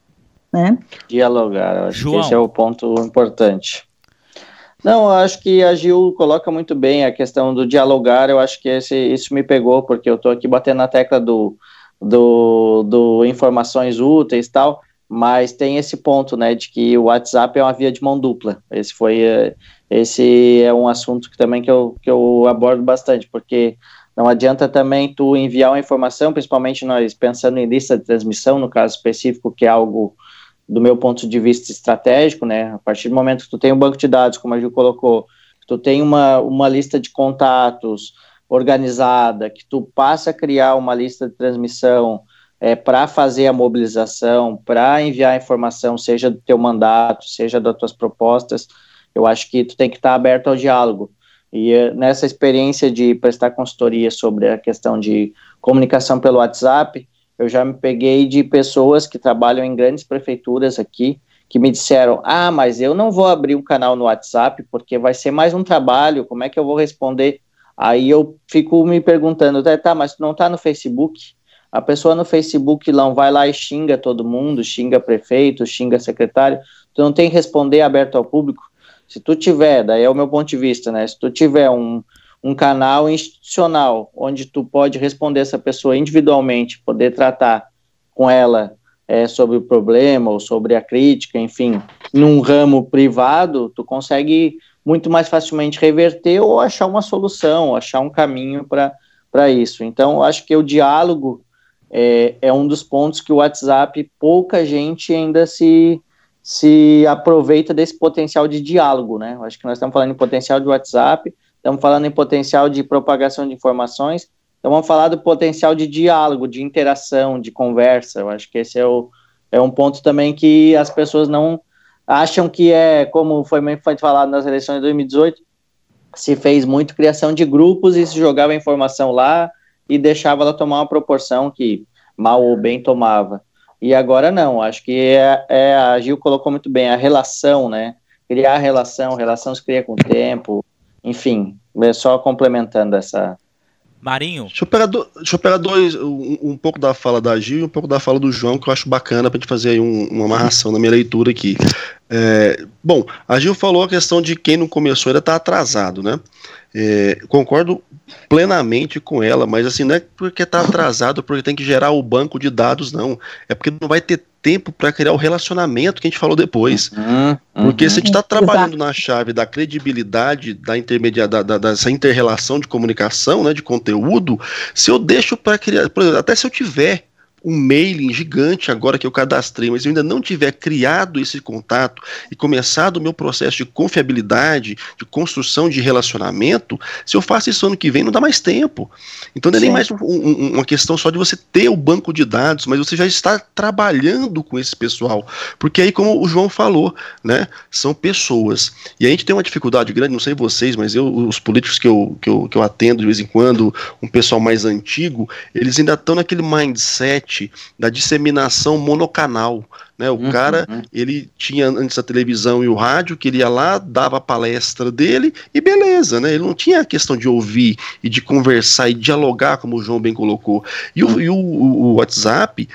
Né? Dialogar, eu acho João. que esse é o ponto importante. Não, eu acho que a Gil coloca muito bem a questão do dialogar. Eu acho que esse, isso me pegou, porque eu estou aqui batendo na tecla do, do, do informações úteis e tal, mas tem esse ponto, né, de que o WhatsApp é uma via de mão dupla. Esse foi, eh, esse é um assunto que também que eu, que eu abordo bastante, porque não adianta também tu enviar uma informação, principalmente nós pensando em lista de transmissão, no caso específico, que é algo do meu ponto de vista estratégico, né, a partir do momento que tu tem um banco de dados, como a Ju colocou, que tu tem uma, uma lista de contatos organizada, que tu passa a criar uma lista de transmissão é, para fazer a mobilização, para enviar informação, seja do teu mandato, seja das tuas propostas, eu acho que tu tem que estar tá aberto ao diálogo. E é, nessa experiência de prestar consultoria sobre a questão de comunicação pelo WhatsApp, eu já me peguei de pessoas que trabalham em grandes prefeituras aqui, que me disseram: Ah, mas eu não vou abrir um canal no WhatsApp porque vai ser mais um trabalho, como é que eu vou responder? Aí eu fico me perguntando: tá, tá mas tu não tá no Facebook? A pessoa no Facebook não vai lá e xinga todo mundo, xinga prefeito, xinga secretário, tu não tem que responder aberto ao público. Se tu tiver, daí é o meu ponto de vista, né? Se tu tiver um, um canal institucional onde tu pode responder essa pessoa individualmente, poder tratar com ela é, sobre o problema ou sobre a crítica, enfim, num ramo privado, tu consegue muito mais facilmente reverter ou achar uma solução, achar um caminho para isso. Então, acho que o diálogo é, é, um dos pontos que o WhatsApp, pouca gente ainda se, se aproveita desse potencial de diálogo, né? Acho que nós estamos falando em potencial de WhatsApp, estamos falando em potencial de propagação de informações, então vamos falar do potencial de diálogo, de interação, de conversa. Eu acho que esse é, o, é um ponto também que as pessoas não acham que é, como foi, falado nas eleições de 2018, se fez muito criação de grupos e se jogava informação lá e deixava ela tomar uma proporção que mal ou bem tomava. E agora não, acho que é, é a Gil colocou muito bem, a relação, né? Criar relação, relação se cria com o tempo, enfim, é só complementando essa, Marinho. Deixa eu pegar, do, deixa eu pegar dois, um, um, pouco da fala da Gil e um pouco da fala do João, que eu acho bacana para gente fazer aí um, uma amarração na minha leitura aqui. É, bom, a Gil falou a questão de quem não começou ainda está atrasado, né? É, concordo plenamente com ela, mas assim, não é porque está atrasado, porque tem que gerar o banco de dados, não. É porque não vai ter tempo para criar o relacionamento que a gente falou depois. Uhum, uhum. Porque se a gente está trabalhando na chave da credibilidade, da intermediada, da, dessa inter-relação de comunicação, né, de conteúdo, se eu deixo para criar, por exemplo, até se eu tiver um mailing gigante agora que eu cadastrei, mas eu ainda não tiver criado esse contato e começado o meu processo de confiabilidade, de construção de relacionamento, se eu faço isso ano que vem, não dá mais tempo. Então não é nem mais um, um, uma questão só de você ter o banco de dados, mas você já está trabalhando com esse pessoal. Porque aí, como o João falou, né, são pessoas. E a gente tem uma dificuldade grande, não sei vocês, mas eu, os políticos que eu, que eu, que eu atendo de vez em quando, um pessoal mais antigo, eles ainda estão naquele mindset da disseminação monocanal. Né? O uhum, cara, uhum. ele tinha antes a televisão e o rádio, que ele ia lá, dava a palestra dele e beleza, né? Ele não tinha a questão de ouvir e de conversar e dialogar, como o João bem colocou. E o, uhum. e o, o WhatsApp,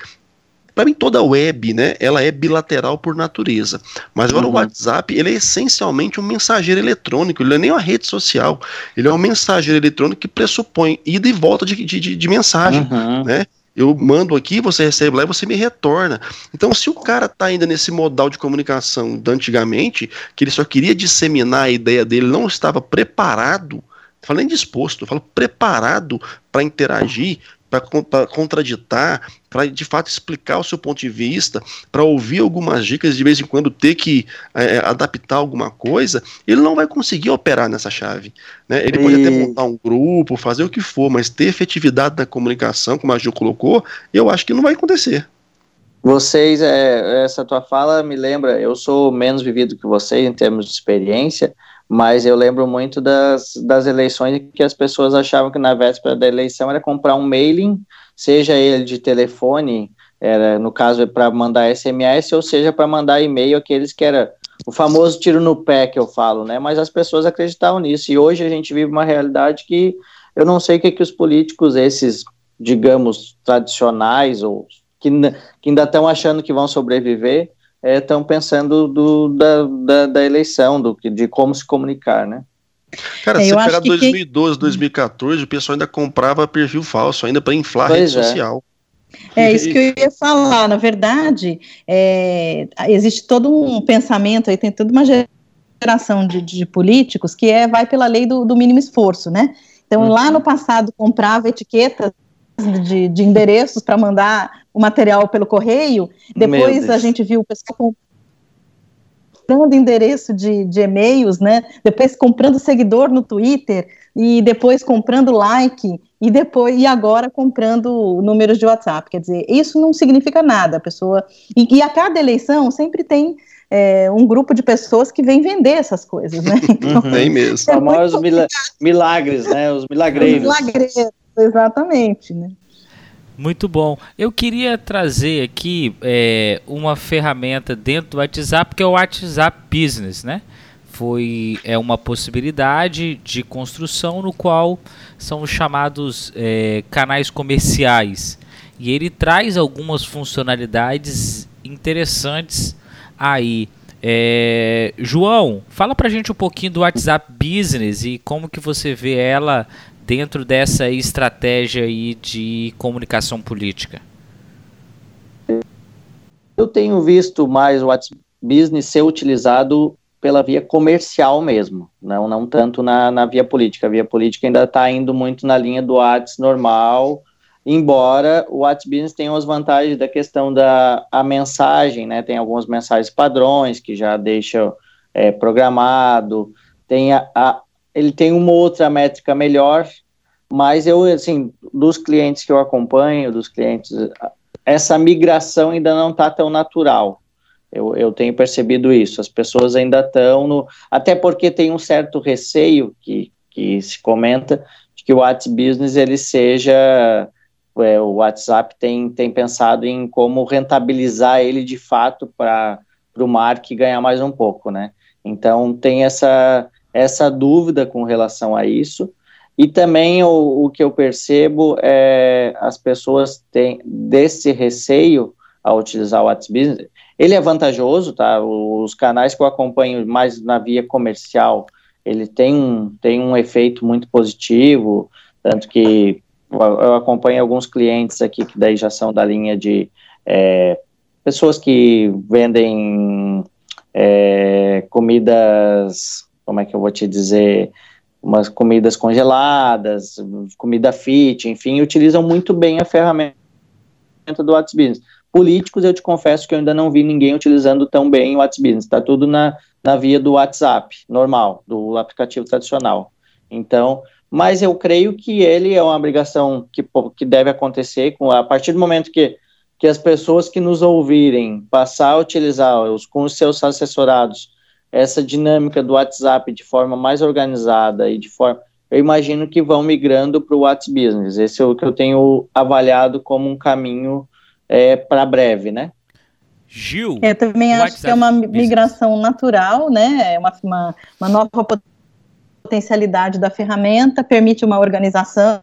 para mim toda web, né, ela é bilateral por natureza. Mas agora uhum. o WhatsApp, ele é essencialmente um mensageiro eletrônico, ele não é nem uma rede social, ele é um mensageiro eletrônico que pressupõe ida e volta de, de, de mensagem, uhum. né? Eu mando aqui, você recebe lá e você me retorna. Então, se o cara está ainda nesse modal de comunicação da antigamente, que ele só queria disseminar a ideia dele, não estava preparado, falando disposto, falo preparado para interagir, para contraditar, para de fato explicar o seu ponto de vista, para ouvir algumas dicas de vez em quando ter que é, adaptar alguma coisa, ele não vai conseguir operar nessa chave. Né? Ele e... pode até montar um grupo, fazer o que for, mas ter efetividade na comunicação, como a Gil colocou, eu acho que não vai acontecer. Vocês, é, essa tua fala me lembra, eu sou menos vivido que vocês em termos de experiência, mas eu lembro muito das, das eleições que as pessoas achavam que na véspera da eleição era comprar um mailing, seja ele de telefone, era, no caso é para mandar SMS, ou seja para mandar e-mail, aqueles que era o famoso tiro no pé que eu falo, né? Mas as pessoas acreditavam nisso, e hoje a gente vive uma realidade que eu não sei o que, que os políticos, esses, digamos, tradicionais, ou que, que ainda estão achando que vão sobreviver, estão é, pensando do, da, da, da, eleição, do, de como se comunicar, né? Cara, é, se você pegar 2012, que... 2014, o pessoal ainda comprava perfil falso, ainda para inflar pois rede é. social. É isso que eu ia falar. Na verdade, é, existe todo um pensamento aí, tem toda uma geração de, de políticos que é vai pela lei do, do mínimo esforço, né? Então, uhum. lá no passado, comprava etiquetas de, de endereços para mandar o material pelo correio. Depois a gente viu o pessoal comprando endereço de, de e-mails, né? Depois comprando seguidor no Twitter e depois comprando like e depois e agora comprando números de WhatsApp. Quer dizer, isso não significa nada. A pessoa e, e a cada eleição sempre tem é, um grupo de pessoas que vem vender essas coisas, né? Então, tem mesmo. Os famosos milagres, né? Os milagreiros. Os milagreiros exatamente, né? Muito bom. Eu queria trazer aqui é, uma ferramenta dentro do WhatsApp que é o WhatsApp Business, né? Foi é uma possibilidade de construção no qual são os chamados é, canais comerciais e ele traz algumas funcionalidades interessantes aí. É, João, fala pra gente um pouquinho do WhatsApp Business e como que você vê ela dentro dessa estratégia aí de comunicação política? Eu tenho visto mais o WhatsApp Business ser utilizado pela via comercial mesmo, não, não tanto na, na via política. A via política ainda está indo muito na linha do WhatsApp normal, embora o WhatsApp Business tenha as vantagens da questão da a mensagem, né? Tem algumas mensagens padrões que já deixa é, programado, tem a, a, ele tem uma outra métrica melhor, mas eu, assim, dos clientes que eu acompanho, dos clientes, essa migração ainda não está tão natural. Eu, eu tenho percebido isso. As pessoas ainda estão no. Até porque tem um certo receio que, que se comenta de que o WhatsApp Business ele seja. É, o WhatsApp tem, tem pensado em como rentabilizar ele de fato para o Mark ganhar mais um pouco, né? Então tem essa essa dúvida com relação a isso. E também o, o que eu percebo é as pessoas têm desse receio ao utilizar o WhatsApp Business. Ele é vantajoso, tá? Os canais que eu acompanho mais na via comercial, ele tem um, tem um efeito muito positivo, tanto que eu acompanho alguns clientes aqui que daí já são da linha de é, pessoas que vendem é, comidas, como é que eu vou te dizer, umas comidas congeladas, comida fit, enfim, utilizam muito bem a ferramenta do WhatsApp Business. Políticos, eu te confesso que eu ainda não vi ninguém utilizando tão bem o WhatsApp Business, está tudo na, na via do WhatsApp, normal, do aplicativo tradicional. Então, mas eu creio que ele é uma obrigação que, que deve acontecer com a partir do momento que, que as pessoas que nos ouvirem passar a utilizar os, com os seus assessorados essa dinâmica do WhatsApp de forma mais organizada e de forma eu imagino que vão migrando para o WhatsApp Business. Esse é o que eu tenho avaliado como um caminho é, para breve, né? Gil. Eu também acho que é uma migração natural, né? É uma, uma, uma nova potencialidade da ferramenta, permite uma organização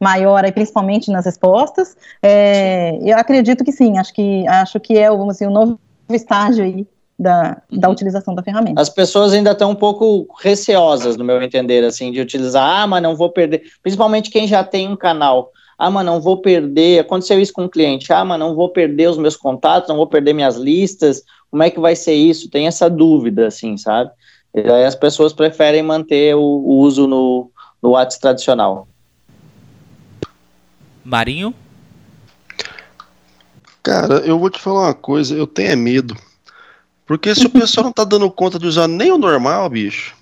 maior, aí, principalmente nas respostas. É, eu acredito que sim, acho que, acho que é vamos dizer, um novo estágio aí da, da utilização da ferramenta. As pessoas ainda estão um pouco receosas, no meu entender, assim, de utilizar, ah, mas não vou perder, principalmente quem já tem um canal, ah, mas não vou perder, aconteceu isso com um cliente, ah, mas não vou perder os meus contatos, não vou perder minhas listas, como é que vai ser isso? Tem essa dúvida, assim, sabe? E aí as pessoas preferem manter o, o uso no, no WhatsApp tradicional. Marinho? Cara, eu vou te falar uma coisa, eu tenho é medo. Porque se o pessoal não tá dando conta de usar nem o normal, bicho,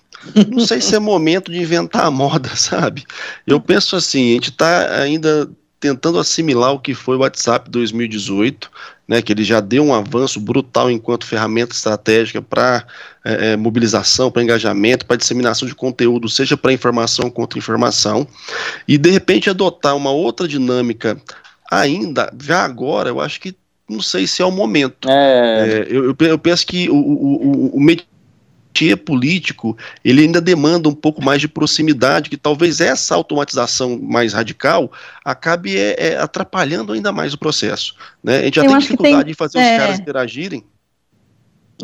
não sei se é momento de inventar a moda, sabe? Eu penso assim, a gente tá ainda tentando assimilar o que foi o WhatsApp 2018, né, que ele já deu um avanço brutal enquanto ferramenta estratégica para é, é, mobilização, para engajamento, para disseminação de conteúdo, seja para informação contra informação, e de repente adotar uma outra dinâmica ainda, já agora, eu acho que não sei se é o momento. É. É, eu, eu, penso que o, o, o, o métier político ele ainda demanda um pouco mais de proximidade, que talvez essa automatização mais radical acabe é, é, atrapalhando ainda mais o processo. Né? A gente já eu tem dificuldade tem, de fazer os é. caras interagirem.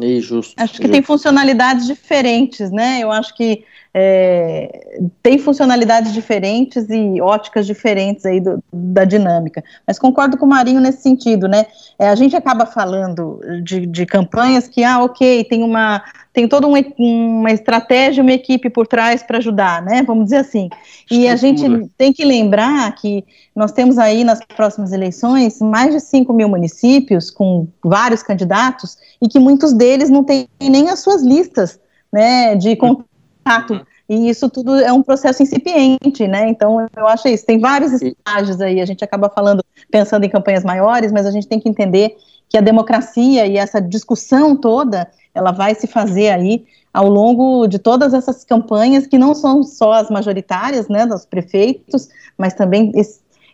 E justo. Acho que tem funcionalidades diferentes, né? Eu acho que é, tem funcionalidades diferentes e óticas diferentes aí do, da dinâmica. Mas concordo com o Marinho nesse sentido, né? É, a gente acaba falando de, de, campanhas que, ah, ok, tem uma tem toda uma, uma estratégia, uma equipe por trás para ajudar, né? Vamos dizer assim. E a gente tem que lembrar que nós temos aí nas próximas eleições mais de 5 mil municípios com vários candidatos e que muitos deles não têm nem as suas listas né, de contato. Uhum. E isso tudo é um processo incipiente, né? Então, eu acho isso. Tem vários estágios aí. A gente acaba falando, pensando em campanhas maiores, mas a gente tem que entender que a democracia e essa discussão toda, ela vai se fazer aí ao longo de todas essas campanhas, que não são só as majoritárias, né, dos prefeitos, mas também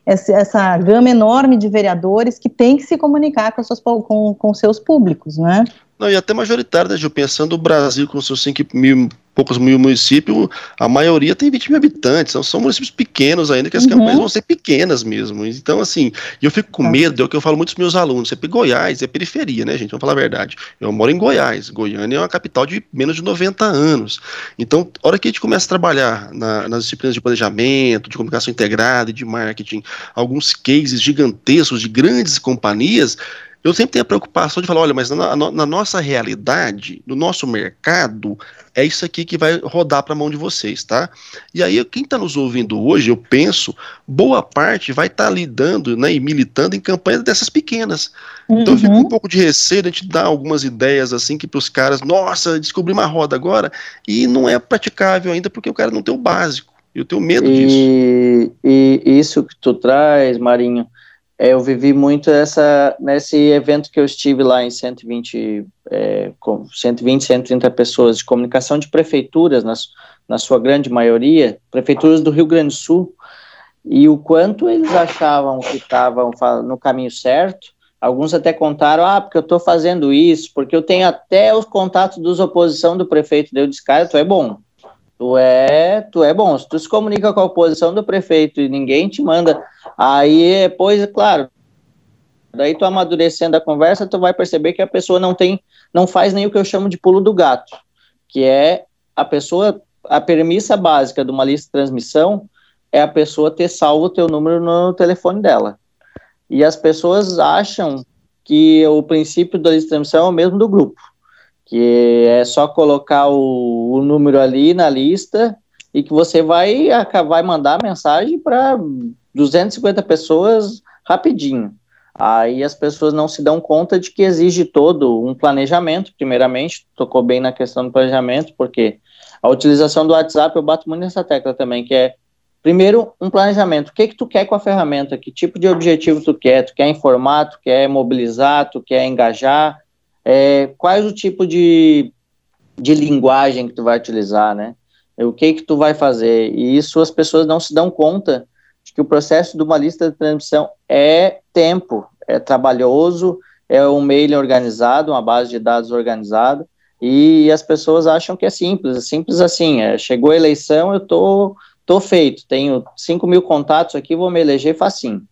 esse, essa gama enorme de vereadores que tem que se comunicar com, seus, com, com seus públicos, né? Não, e até majoritário, né, Gil? Pensando o Brasil com seus 5 mil, poucos mil municípios, a maioria tem 20 mil habitantes, são, são municípios pequenos ainda, que as uhum. campanhas vão ser pequenas mesmo. Então, assim, eu fico com medo, é o que eu falo muito dos meus alunos, pega Goiás, é periferia, né, gente? Vamos falar a verdade. Eu moro em Goiás, Goiânia é uma capital de menos de 90 anos. Então, a hora que a gente começa a trabalhar na, nas disciplinas de planejamento, de comunicação integrada e de marketing, alguns cases gigantescos de grandes companhias, eu sempre tenho a preocupação de falar, olha, mas na, na, nossa realidade, no nosso mercado, é isso aqui que vai rodar para a mão de vocês, tá? E aí, quem está nos ouvindo hoje, eu penso, boa parte vai estar tá lidando né, e militando em campanhas dessas pequenas. Uhum. Então eu fico um uhum. pouco de receio de a gente dar algumas ideias assim que para os caras, nossa, descobri uma roda agora, e não é praticável ainda porque o cara não tem o básico. Eu tenho medo e, disso. E isso que tu traz, Marinho, eu vivi muito essa, nesse evento que eu estive lá em 120, é, 120, 130 pessoas de comunicação de prefeituras, nas, na sua grande maioria, prefeituras do Rio Grande do Sul, e o quanto eles achavam que estavam no caminho certo. Alguns até contaram, ah, porque eu estou fazendo isso, porque eu tenho até os contatos dos oposição do prefeito. Deu tu é bom, Tu é, tu é bom. Se tu se comunica com a oposição do prefeito e ninguém te manda, aí, pois, claro, daí tu amadurecendo a conversa, tu vai perceber que a pessoa não tem, não faz nem o que eu chamo de pulo do gato, que é a pessoa, a premissa básica de uma lista de transmissão é a pessoa ter salvo o teu número no telefone dela. E as pessoas acham que o princípio da lista de transmissão é o mesmo do grupo que é só colocar o, o número ali na lista e que você vai, vai mandar mensagem para 250 pessoas rapidinho. Aí as pessoas não se dão conta de que exige todo um planejamento, primeiramente, tocou bem na questão do planejamento, porque a utilização do WhatsApp, eu bato muito nessa tecla também, que é, primeiro, um planejamento. O que que tu quer com a ferramenta? Que tipo de objetivo tu quer? Tu quer informar, tu quer mobilizar, tu quer engajar, é, quais o tipo de, de linguagem que tu vai utilizar, né? O que que tu vai fazer? E isso as pessoas não se dão conta de que o processo de uma lista de transmissão é tempo, é trabalhoso, é um mail organizado, uma base de dados organizada, e as pessoas acham que é simples, é simples assim, é, chegou a eleição, eu tô, tô feito, tenho 5 mil contatos aqui, vou me eleger facinho.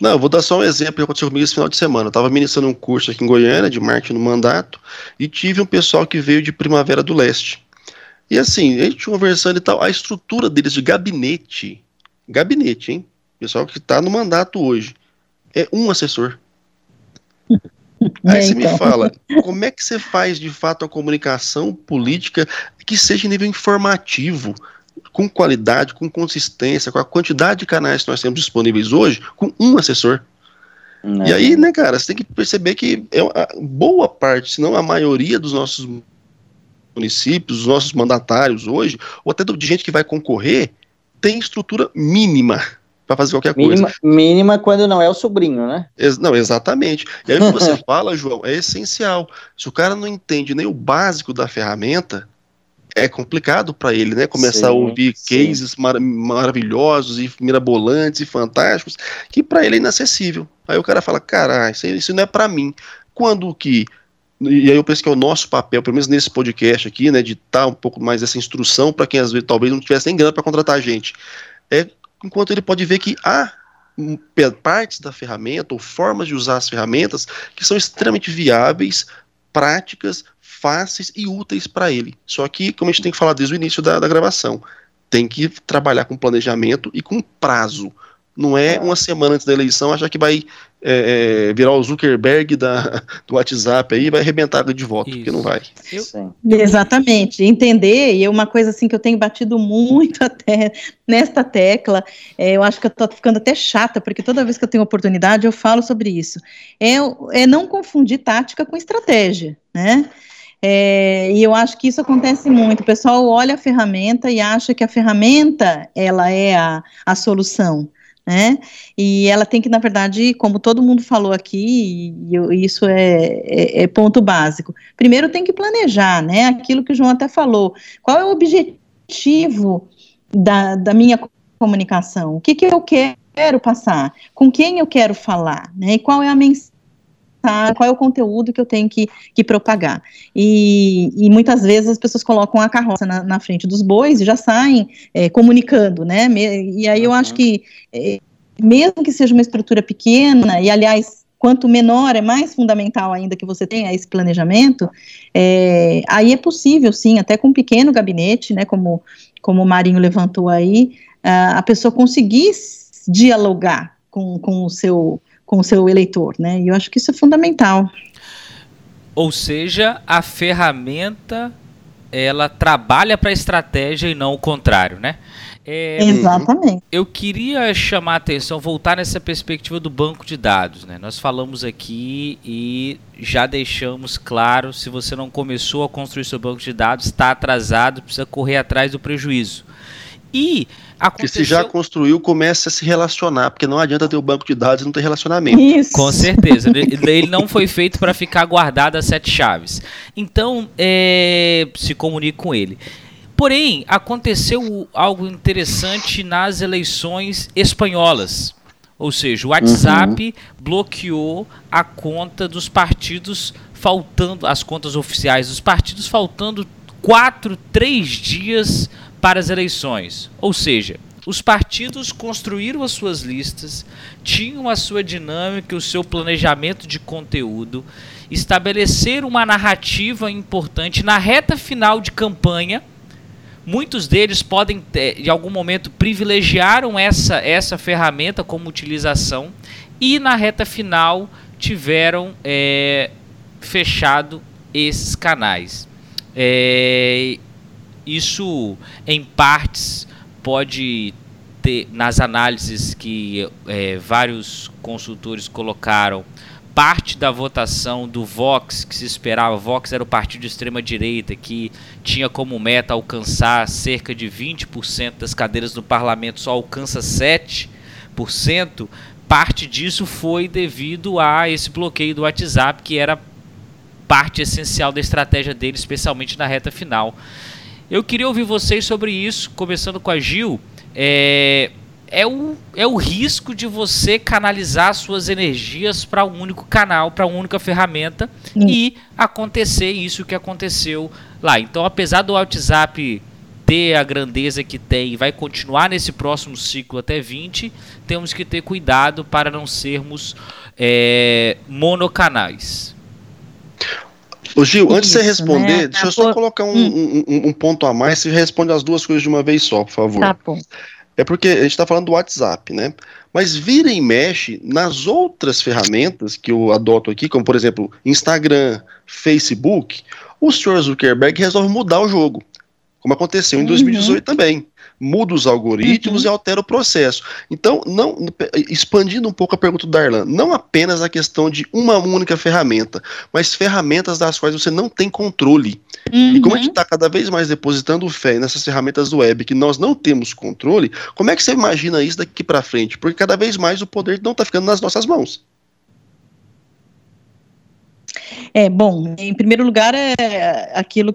Não, eu vou dar só um exemplo que aconteceu comigo esse final de semana. Eu estava ministrando um curso aqui em Goiânia, de marketing no mandato, e tive um pessoal que veio de Primavera do Leste. E assim, a gente conversando e tal, a estrutura deles de gabinete, gabinete, hein? Pessoal que está no mandato hoje, é um assessor. Aí você me então. fala, como é que você faz de fato a comunicação política que seja em nível informativo? Com qualidade, com consistência, com a quantidade de canais que nós temos disponíveis hoje, com um assessor. Não. E aí, né, cara, você tem que perceber que é uma boa parte, se não a maioria dos nossos municípios, dos nossos mandatários hoje, ou até de gente que vai concorrer, tem estrutura mínima para fazer qualquer mínima, coisa. Mínima quando não é o sobrinho, né? Ex não, exatamente. E aí o que você fala, João, é essencial. Se o cara não entende nem o básico da ferramenta, é complicado para ele, né? Começar sim, a ouvir sim. cases mar maravilhosos e mirabolantes e fantásticos, que para ele é inacessível. Aí o cara fala, cara, isso, isso não é para mim. Quando que e aí eu penso que é o nosso papel, pelo menos nesse podcast aqui, né, de dar um pouco mais essa instrução para quem às vezes talvez não tivesse nem grana para contratar a gente. É enquanto ele pode ver que há partes da ferramenta ou formas de usar as ferramentas que são extremamente viáveis, práticas, fáceis e úteis para ele. Só que, como a gente tem que falar desde o início da, da gravação, tem que trabalhar com planejamento e com prazo. Não é uma semana antes da eleição achar que vai é, é, virar o Zuckerberg da, do WhatsApp aí e vai arrebentar de voto, Isso. porque não vai. Eu... Exatamente. Entender, e é uma coisa assim que eu tenho batido muito até nesta tecla, é, eu acho que eu tô ficando até chata, porque toda vez que eu tenho oportunidade eu falo sobre isso. É, é não confundir tática com estratégia, né? É, e eu acho que isso acontece muito. O pessoal olha a ferramenta e acha que a ferramenta ela é a, a solução. Né? E ela tem que, na verdade, como todo mundo falou aqui, e eu, isso é, é, é, ponto básico. Primeiro tem que planejar, né? Aquilo que o João até falou. Qual é o objetivo da, da minha comunicação? O que, que eu quero passar? Com quem eu quero falar? Né? E qual é a mensagem? Qual é o conteúdo que eu tenho que, que propagar. E, e muitas vezes as pessoas colocam a carroça na, na frente dos bois e já saem é, comunicando, né? E aí eu acho que, é, mesmo que seja uma estrutura pequena, e aliás, quanto menor é mais fundamental ainda que você tenha esse planejamento, é, aí é possível sim, até com um pequeno gabinete, né, como, como o Marinho levantou aí, a, a pessoa conseguir dialogar com, com o seu com o seu eleitor, né? E eu acho que isso é fundamental. Ou seja, a ferramenta ela trabalha para a estratégia e não o contrário, né? É, Exatamente. Eu queria chamar a atenção, voltar nessa perspectiva do banco de dados. Né? Nós falamos aqui e já deixamos claro: se você não começou a construir seu banco de dados, está atrasado, precisa correr atrás do prejuízo. E Aconteceu... Que se já construiu, comece a se relacionar, porque não adianta ter o banco de dados e não ter relacionamento. Isso. Com certeza. Ele não foi feito para ficar guardado as sete chaves. Então, é, se comunique com ele. Porém, aconteceu algo interessante nas eleições espanholas. Ou seja, o WhatsApp uhum. bloqueou a conta dos partidos faltando, as contas oficiais dos partidos faltando quatro, três dias para as eleições. Ou seja, os partidos construíram as suas listas, tinham a sua dinâmica, o seu planejamento de conteúdo, estabeleceram uma narrativa importante na reta final de campanha. Muitos deles podem, em algum momento, privilegiaram essa, essa ferramenta como utilização e na reta final tiveram é, fechado esses canais. É, isso, em partes, pode ter, nas análises que é, vários consultores colocaram, parte da votação do Vox, que se esperava, Vox era o partido de extrema direita que tinha como meta alcançar cerca de 20% das cadeiras no parlamento, só alcança 7%, parte disso foi devido a esse bloqueio do WhatsApp, que era parte essencial da estratégia dele, especialmente na reta final. Eu queria ouvir vocês sobre isso, começando com a Gil. É, é, o, é o risco de você canalizar suas energias para um único canal, para uma única ferramenta Sim. e acontecer isso que aconteceu lá. Então, apesar do WhatsApp ter a grandeza que tem e vai continuar nesse próximo ciclo até 20, temos que ter cuidado para não sermos é, monocanais. Ô Gil, Isso, antes de você responder, né? deixa eu só colocar um, hum. um, um, ponto a mais. Você responde as duas coisas de uma vez só, por favor. Tá bom. É porque a gente está falando do WhatsApp, né? Mas vira e mexe nas outras ferramentas que eu adoto aqui, como por exemplo Instagram, Facebook, o senhor Zuckerberg resolve mudar o jogo, como aconteceu em 2018 uhum. também muda os algoritmos uhum. e altera o processo. Então, não expandindo um pouco a pergunta do Darlan, não apenas a questão de uma única ferramenta, mas ferramentas das quais você não tem controle. Uhum. E como a gente está cada vez mais depositando fé nessas ferramentas do web que nós não temos controle, como é que você imagina isso daqui para frente? Porque cada vez mais o poder não está ficando nas nossas mãos. É, bom, em primeiro lugar é aquilo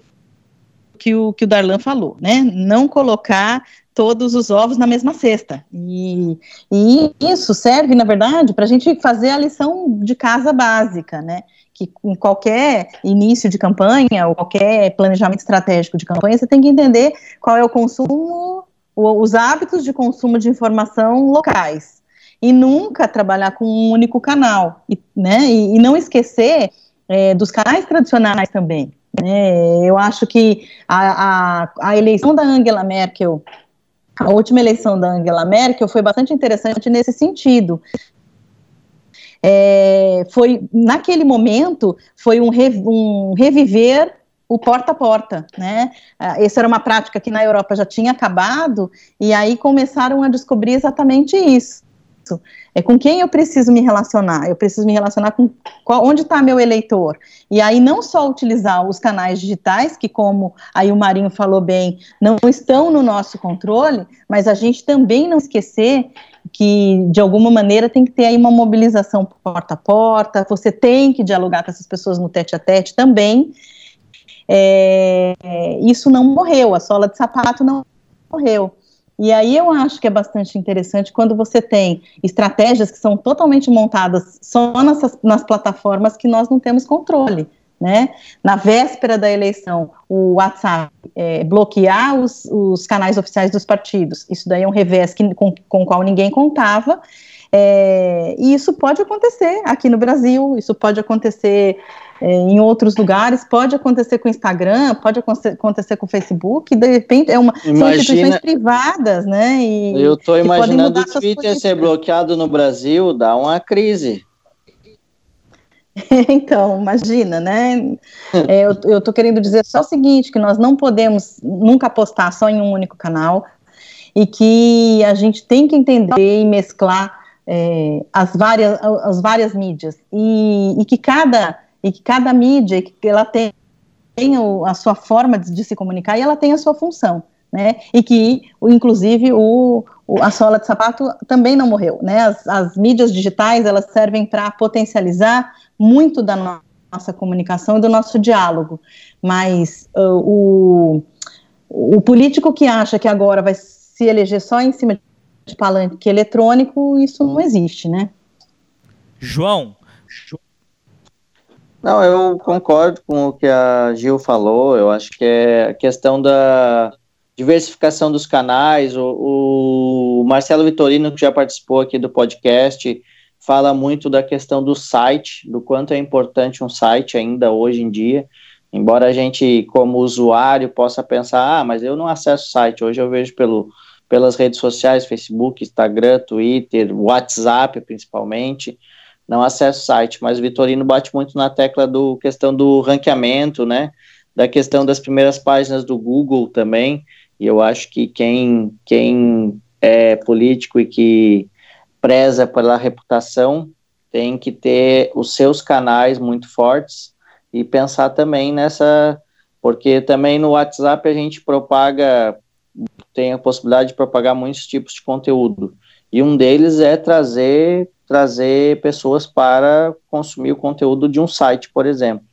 que o, que o Darlan falou, né? Não colocar todos os ovos na mesma cesta. E, e isso serve, na verdade, para a gente fazer a lição de casa básica, né? Que em qualquer início de campanha ou qualquer planejamento estratégico de campanha, você tem que entender qual é o consumo, os hábitos de consumo de informação locais. E nunca trabalhar com um único canal, e, né? E, e não esquecer é, dos canais tradicionais também. É, eu acho que a, a, a, eleição da Angela Merkel, a última eleição da Angela Merkel foi bastante interessante nesse sentido. É, foi naquele momento foi um, um reviver o porta a porta, né? Ah, essa era uma prática que na Europa já tinha acabado e aí começaram a descobrir exatamente isso. É com quem eu preciso me relacionar? Eu preciso me relacionar com qual, onde está meu eleitor? E aí não só utilizar os canais digitais, que como aí o Marinho falou bem, não estão no nosso controle, mas a gente também não esquecer que de alguma maneira tem que ter aí uma mobilização porta a porta, você tem que dialogar com essas pessoas no tete a tete também. É, isso não morreu, a sola de sapato não morreu. E aí eu acho que é bastante interessante quando você tem estratégias que são totalmente montadas só nessas, nas plataformas que nós não temos controle. Né? Na véspera da eleição, o WhatsApp é, bloquear os, os, canais oficiais dos partidos, isso daí é um revés que, com, o qual ninguém contava, é, e isso pode acontecer aqui no Brasil, isso pode acontecer é, em outros lugares, pode acontecer com o Instagram, pode acontecer com o Facebook, de repente é uma, Imagina, são instituições privadas, né? E, eu estou imaginando o Twitter ser bloqueado no Brasil, dá uma crise. então, imagina, né? É, eu estou querendo dizer só o seguinte, que nós não podemos nunca apostar só em um único canal e que a gente tem que entender e mesclar é, as, várias, as várias mídias e, e que cada e que cada mídia que ela tem, tem a sua forma de, de, se comunicar e ela tem a sua função, né? E que, inclusive, o, o a sola de sapato também não morreu, né? As, as mídias digitais elas servem para potencializar muito da no, nossa comunicação e do nosso diálogo, mas uh, o, o político que acha que agora vai se eleger só em cima de palanque eletrônico, isso não existe, né? João, Não, eu concordo com o que a Gil falou. Eu acho que é a questão da diversificação dos canais. O, o Marcelo Vitorino, que já participou aqui do podcast, fala muito da questão do site, do quanto é importante um site ainda hoje em dia. Embora a gente, como usuário, possa pensar, ah, mas eu não acesso site. Hoje eu vejo pelo, pelas redes sociais, Facebook, Instagram, Twitter, WhatsApp, principalmente não acesso o site, mas o Vitorino bate muito na tecla do questão do ranqueamento, né, da questão das primeiras páginas do Google também, e eu acho que quem, quem é político e que preza pela reputação tem que ter os seus canais muito fortes e pensar também nessa, porque também no WhatsApp a gente propaga, tem a possibilidade de propagar muitos tipos de conteúdo, e um deles é trazer trazer pessoas para consumir o conteúdo de um site, por exemplo.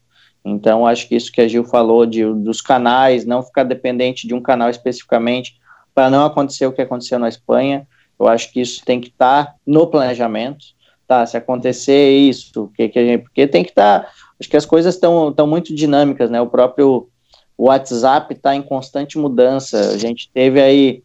Então, acho que isso que a Gil falou de, dos canais, não ficar dependente de um canal especificamente, para não acontecer o que aconteceu na Espanha, eu acho que isso tem que estar tá no planejamento, tá? Se acontecer isso, que, que a gente, porque tem que estar, tá, acho que as coisas estão muito dinâmicas, né? O próprio WhatsApp está em constante mudança. A gente teve aí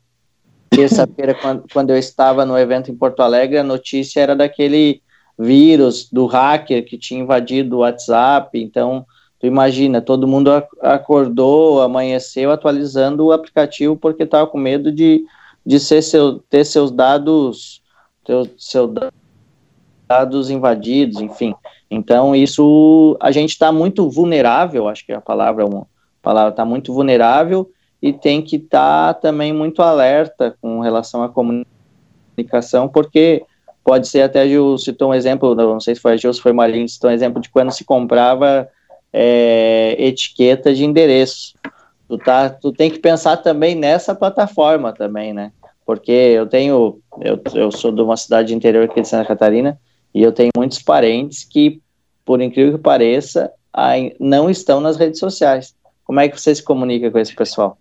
terça-feira, quando, quando eu estava no evento em Porto Alegre, a notícia era daquele vírus do hacker que tinha invadido o WhatsApp. Então, tu imagina, todo mundo acordou, amanheceu atualizando o aplicativo porque estava com medo de, de ser seu, ter seus dados, teu, seu dados invadidos, enfim. Então, isso a gente está muito vulnerável, acho que a palavra é uma palavra está muito vulnerável e tem que estar tá também muito alerta com relação à comunicação, porque pode ser até, Gil citou um exemplo, não sei se foi a Gil, se foi Marinho, citou um exemplo de quando se comprava é, etiqueta de endereço. Tu, tá, tu tem que pensar também nessa plataforma também, né? Porque eu tenho, eu, eu sou de uma cidade interior aqui de Santa Catarina, e eu tenho muitos parentes que, por incrível que pareça, não estão nas redes sociais. Como é que você se comunica com esse pessoal?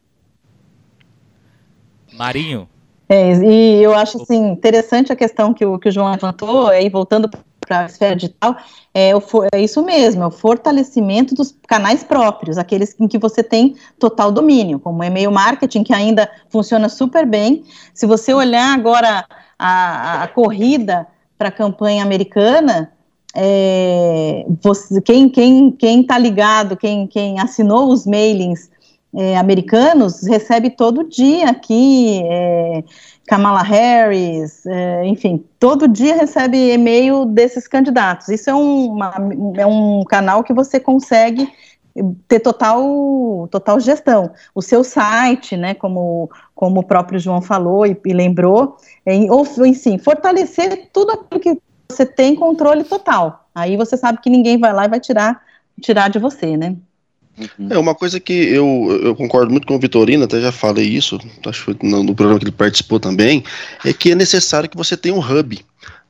Marinho. É, e eu acho assim, interessante a questão que o, que o João levantou, aí voltando para a esfera digital, é, o, é isso mesmo, é o fortalecimento dos canais próprios, aqueles em que você tem total domínio, como o e-mail marketing, que ainda funciona super bem. Se você olhar agora a, a corrida para a campanha americana, é, você, quem quem quem está ligado, quem quem assinou os mailings é, americanos recebe todo dia aqui, é, Kamala Harris, é, enfim, todo dia recebe e-mail desses candidatos. Isso é, uma, é um canal que você consegue ter total, total gestão. O seu site, né, como, como o próprio João falou e, e lembrou, em, ou, enfim, fortalecer tudo aquilo que você tem controle total. Aí você sabe que ninguém vai lá e vai tirar, tirar de você, né? Uhum. É uma coisa que eu, eu concordo muito com o Vitorino, até já falei isso, acho no, no, programa que ele participou também, é que é necessário que você tenha um hub,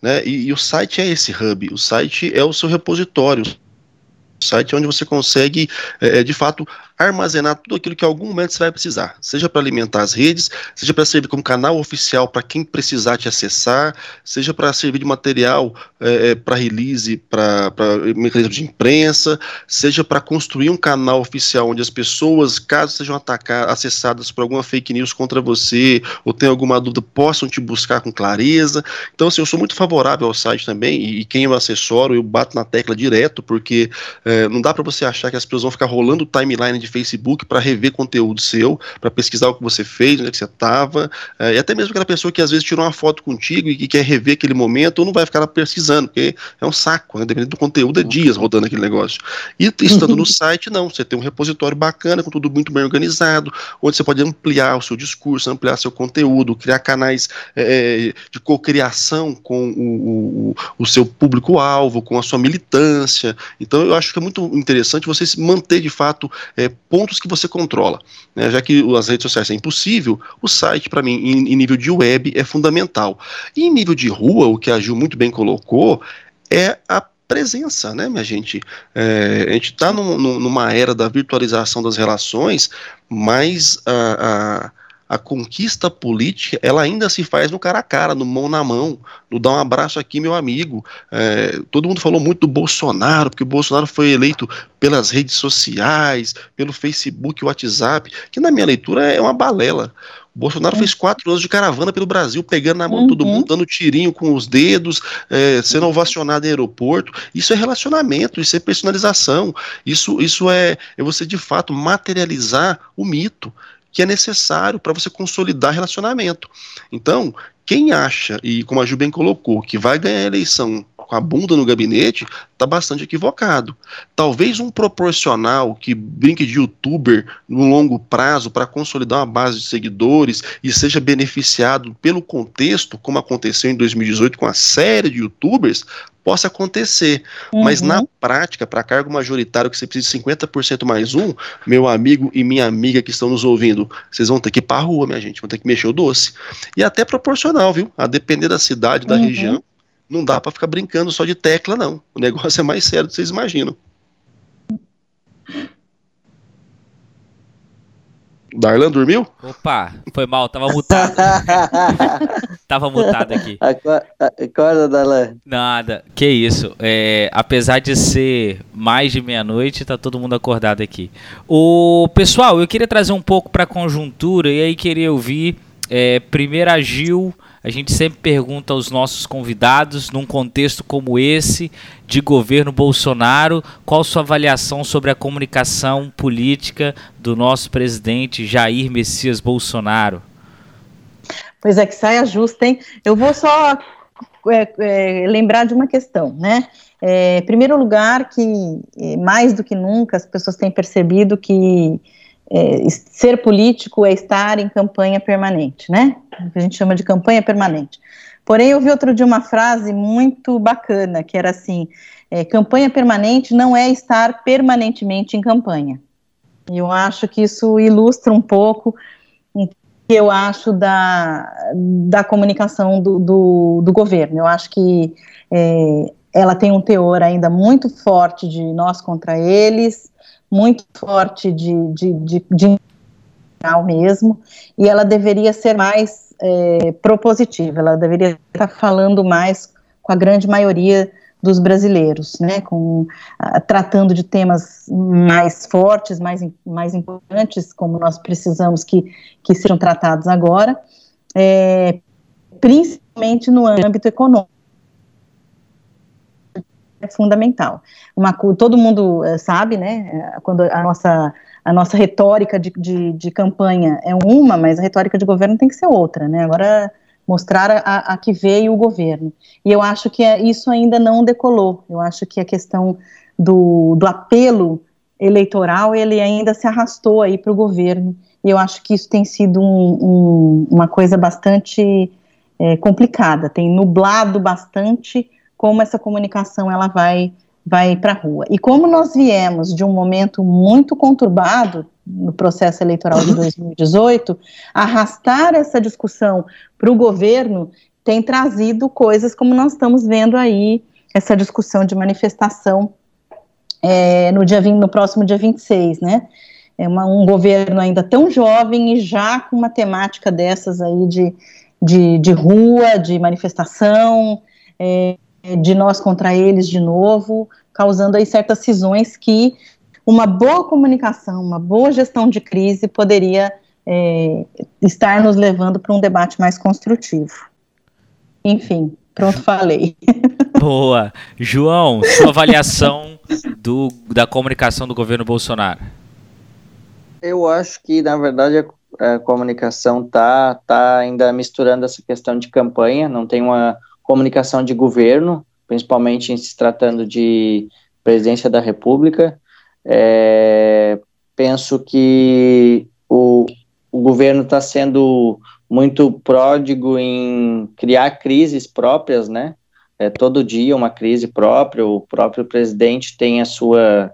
né? E, e o site é esse hub, o site é o seu repositório, o site é onde você consegue, é, de fato, armazenar tudo aquilo que em algum momento você vai precisar, seja para alimentar as redes, seja para servir como canal oficial para quem precisar te acessar, seja para servir de material é, é para release, para mecanismo de imprensa, seja para construir um canal oficial onde as pessoas, caso sejam atacadas, acessadas por alguma fake news contra você ou tenham alguma dúvida, possam te buscar com clareza. Então, assim, eu sou muito favorável ao site também e, e quem eu assessoro, eu bato na tecla direto, porque é, não dá para você achar que as pessoas vão ficar rolando timeline de Facebook para rever conteúdo seu, para pesquisar o que você fez, onde é que você estava, é, e até mesmo aquela pessoa que às vezes tirou uma foto contigo e que quer rever aquele momento, ou não vai ficar lá pesquisando, porque é um saco, né? dependendo do conteúdo, é dias rodando aquele negócio. E estando no site, não, você tem um repositório bacana, com tudo muito bem organizado, onde você pode ampliar o seu discurso, ampliar seu conteúdo, criar canais é, de cocriação com o, o, o seu público-alvo, com a sua militância. Então eu acho que é muito interessante você se manter de fato é, pontos que você controla. Né? Já que as redes sociais é impossível, o site, para mim, em, em, nível de web, é fundamental. E em nível de rua, o que a Gil muito bem colocou, é a presença, né, minha gente? É, a gente está num, numa era da virtualização das relações, mas a, a a conquista política, ela ainda se faz no cara a cara, no mão na mão, no dar um abraço aqui, meu amigo. É, todo mundo falou muito do Bolsonaro, porque o Bolsonaro foi eleito pelas redes sociais, pelo Facebook, WhatsApp, que na minha leitura é uma balela. O Bolsonaro é. fez quatro anos de caravana pelo Brasil, pegando na mão uhum. todo mundo, dando tirinho com os dedos, é, sendo ovacionado em aeroporto. Isso é relacionamento, isso é personalização, isso, isso é, é você de fato materializar o mito que é necessário para você consolidar relacionamento. Então, quem acha, e como a Ju bem colocou, que vai ganhar a eleição com a bunda no gabinete, está bastante equivocado. Talvez um proporcional que brinque de youtuber no longo prazo para consolidar uma base de seguidores e seja beneficiado pelo contexto, como aconteceu em 2018 com a série de youtubers, possa acontecer. Uhum. Mas na prática, para cargo majoritário que você precisa de 50% mais um, meu amigo e minha amiga que estão nos ouvindo, vocês vão ter que ir para a rua, minha gente, vão ter que mexer o doce. E até proporcional, viu? A depender da cidade, da uhum. região, não dá para ficar brincando só de tecla, não. O negócio é mais sério do que vocês imaginam. Darlan dormiu? Opa, foi mal, tava mutado. tava mutado aqui. Acorda, Darlan. Nada, que isso. É, apesar de ser mais de meia-noite, tá todo mundo acordado aqui. O pessoal, eu queria trazer um pouco para conjuntura e aí queria ouvir é, primeiro a Gil a gente sempre pergunta aos nossos convidados, num contexto como esse, de governo Bolsonaro, qual sua avaliação sobre a comunicação política do nosso presidente Jair Messias Bolsonaro? Pois é, que saia justa, hein? Eu vou só é, é, lembrar de uma questão, né? É, primeiro lugar, que é, mais do que nunca as pessoas têm percebido que é, ser político é estar em campanha permanente, né? O que a gente chama de campanha permanente. Porém, eu vi outro dia uma frase muito bacana, que era assim: é, campanha permanente não é estar permanentemente em campanha. E eu acho que isso ilustra um pouco o que eu acho da, da comunicação do, do, do governo. Eu acho que é, ela tem um teor ainda muito forte de nós contra eles, muito forte de, de, de, de mesmo, e ela deveria ser mais é, propositiva, ela deveria estar falando mais com a grande maioria dos brasileiros, né, com, a, tratando de temas mais fortes, mais, mais importantes, como nós precisamos que, que sejam tratados agora, é, principalmente no âmbito econômico é fundamental. Uma, todo mundo uh, sabe, né, eh, quando a nossa, a nossa retórica de, de, de, campanha é uma, mas a retórica de governo tem que ser outra, né, agora mostrar a, a que veio o governo. E eu acho que é, isso ainda não decolou, eu acho que a questão do, do apelo eleitoral, ele ainda se arrastou aí para o governo, e eu acho que isso tem sido um, um, uma coisa bastante é, complicada, tem nublado bastante como essa comunicação ela vai vai para a rua. E como nós viemos de um momento muito conturbado no processo eleitoral de 2018, arrastar essa discussão para o governo tem trazido coisas como nós estamos vendo aí, essa discussão de manifestação é, no, dia 20, no próximo dia 26, né? É uma, um governo ainda tão jovem e já com uma temática dessas aí de, de, de rua, de manifestação, é, de nós contra eles de novo, causando aí certas cisões que uma boa comunicação, uma boa gestão de crise poderia é, estar nos levando para um debate mais construtivo. Enfim, pronto, falei. Boa. João, sua avaliação do, da comunicação do governo Bolsonaro? Eu acho que, na verdade, a, a comunicação está tá ainda misturando essa questão de campanha, não tem uma comunicação de governo, principalmente em se tratando de presidência da República. É, penso que o, o governo está sendo muito pródigo em criar crises próprias, né? É, todo dia uma crise própria, o próprio presidente tem a sua,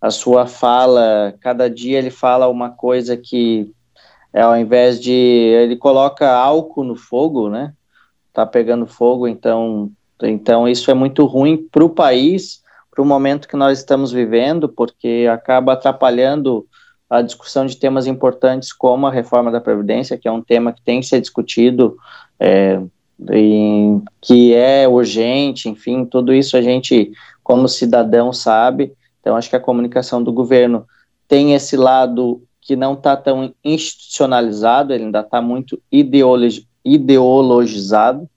a sua fala, cada dia ele fala uma coisa que, é, ao invés de, ele coloca álcool no fogo, né? Está pegando fogo, então, então isso é muito ruim para o país, para o momento que nós estamos vivendo, porque acaba atrapalhando a discussão de temas importantes como a reforma da Previdência, que é um tema que tem que ser discutido, é, que é urgente, enfim, tudo isso a gente, como cidadão, sabe. Então, acho que a comunicação do governo tem esse lado que não está tão institucionalizado, ele ainda está muito ideologi ideologizado,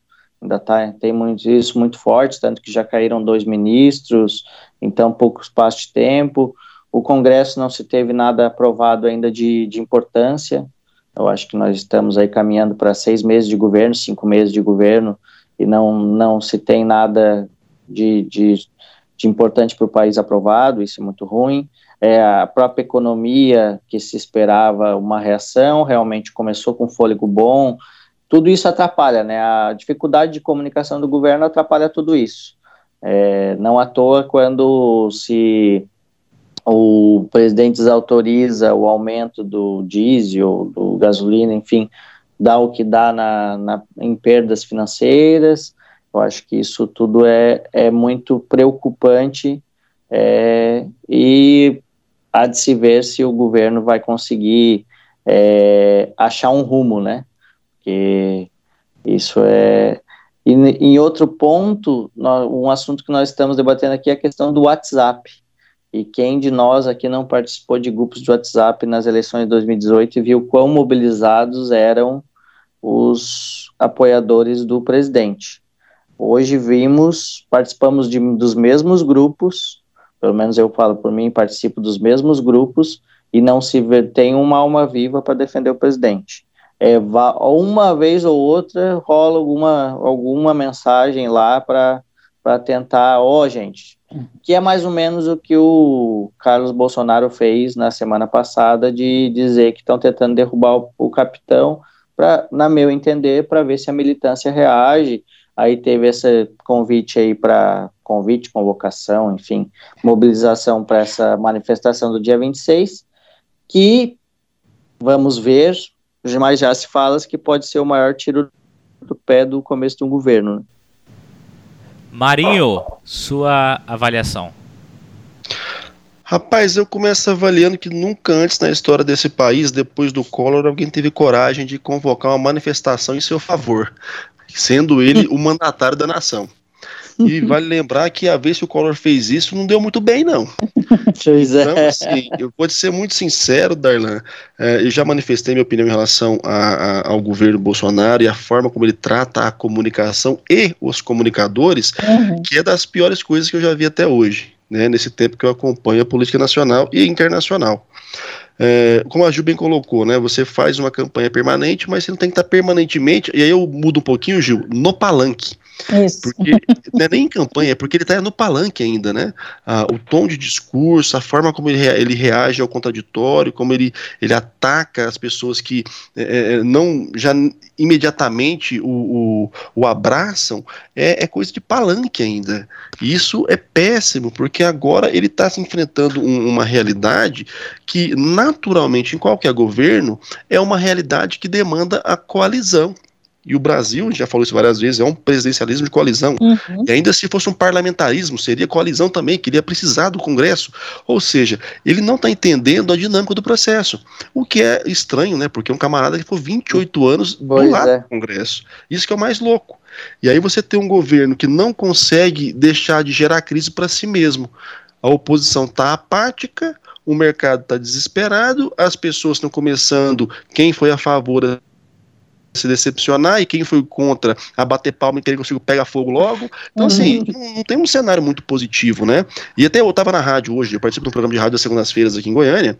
ainda tá, tem muito, isso muito forte, tanto que já caíram dois ministros em tão pouco espaço de tempo. O Congresso não se teve nada aprovado ainda de, de importância. Eu acho que nós estamos aí caminhando para seis meses de governo, cinco meses de governo, e não, não se tem nada de, de, de importante para o país aprovado, isso é muito ruim. É, a própria economia, que se esperava uma reação, realmente começou com fôlego bom, tudo isso atrapalha, né? A dificuldade de comunicação do governo atrapalha tudo isso. É, não à toa, quando se o presidente desautoriza o aumento do diesel, do gasolina, enfim, dá o que dá na, na, em perdas financeiras. Eu acho que isso tudo é, é muito preocupante é, e há de se ver se o governo vai conseguir é, achar um rumo, né? Porque isso é. E em outro ponto, um assunto que nós estamos debatendo aqui é a questão do WhatsApp. E quem de nós aqui não participou de grupos de WhatsApp nas eleições de 2018 e viu quão mobilizados eram os apoiadores do presidente. Hoje vimos, participamos de, dos mesmos grupos, pelo menos eu falo por mim, participo dos mesmos grupos, e não se vê, tem uma alma viva para defender o presidente é, uma vez ou outra rola alguma, alguma mensagem lá para tentar, ó, oh, gente, que é mais ou menos o que o Carlos Bolsonaro fez na semana passada de dizer que estão tentando derrubar o, o capitão, para, na meu entender, para ver se a militância reage. Aí teve esse convite aí para convite, convocação, enfim, mobilização para essa manifestação do dia 26, que vamos ver mas já se fala que pode ser o maior tiro do pé do começo de um governo. Né? Marinho, sua avaliação. Rapaz, eu começo avaliando que nunca antes na história desse país, depois do Collor, alguém teve coragem de convocar uma manifestação em seu favor, sendo ele o mandatário da nação. E vale lembrar que a vez que o Collor fez isso, não deu muito bem, não. Pois é. Então, assim, eu vou ser muito sincero, Darlan. É, eu já manifestei minha opinião em relação a, a, ao governo Bolsonaro e a forma como ele trata a comunicação e os comunicadores, uhum. que é das piores coisas que eu já vi até hoje, né, nesse tempo que eu acompanho a política nacional e internacional. É, como a Ju bem colocou, né? Você faz uma campanha permanente, mas você não tem que estar permanentemente. E aí eu mudo um pouquinho, Gil, no palanque. Isso. Porque não é nem em campanha, é porque ele está no palanque ainda, né? Ah, o tom de discurso, a forma como ele, ele reage ao contraditório, como ele, ele ataca as pessoas que é, é não já imediatamente o, o, o abraçam, é, é, coisa de palanque ainda. E isso é péssimo, porque agora ele está se enfrentando um, uma realidade que, naturalmente, em qualquer governo, é uma realidade que demanda a coalizão. E o Brasil, a gente já falou isso várias vezes, é um presidencialismo de coalizão. Uhum. E ainda se fosse um parlamentarismo, seria coalizão também, que iria precisar do Congresso. Ou seja, ele não está entendendo a dinâmica do processo. O que é estranho, né? Porque é um camarada que foi 28 anos pois do lado é. do Congresso. Isso que é o mais louco. E aí você tem um governo que não consegue deixar de gerar crise para si mesmo. A oposição está apática, o mercado está desesperado, as pessoas estão começando, quem foi a favor se decepcionar e quem foi contra a bater palma e querer que o pega fogo logo. Então, assim, uhum. assim, não, não, tem um cenário muito positivo, né? E até eu estava na rádio hoje, eu participo de um programa de rádio das segundas-feiras aqui em Goiânia.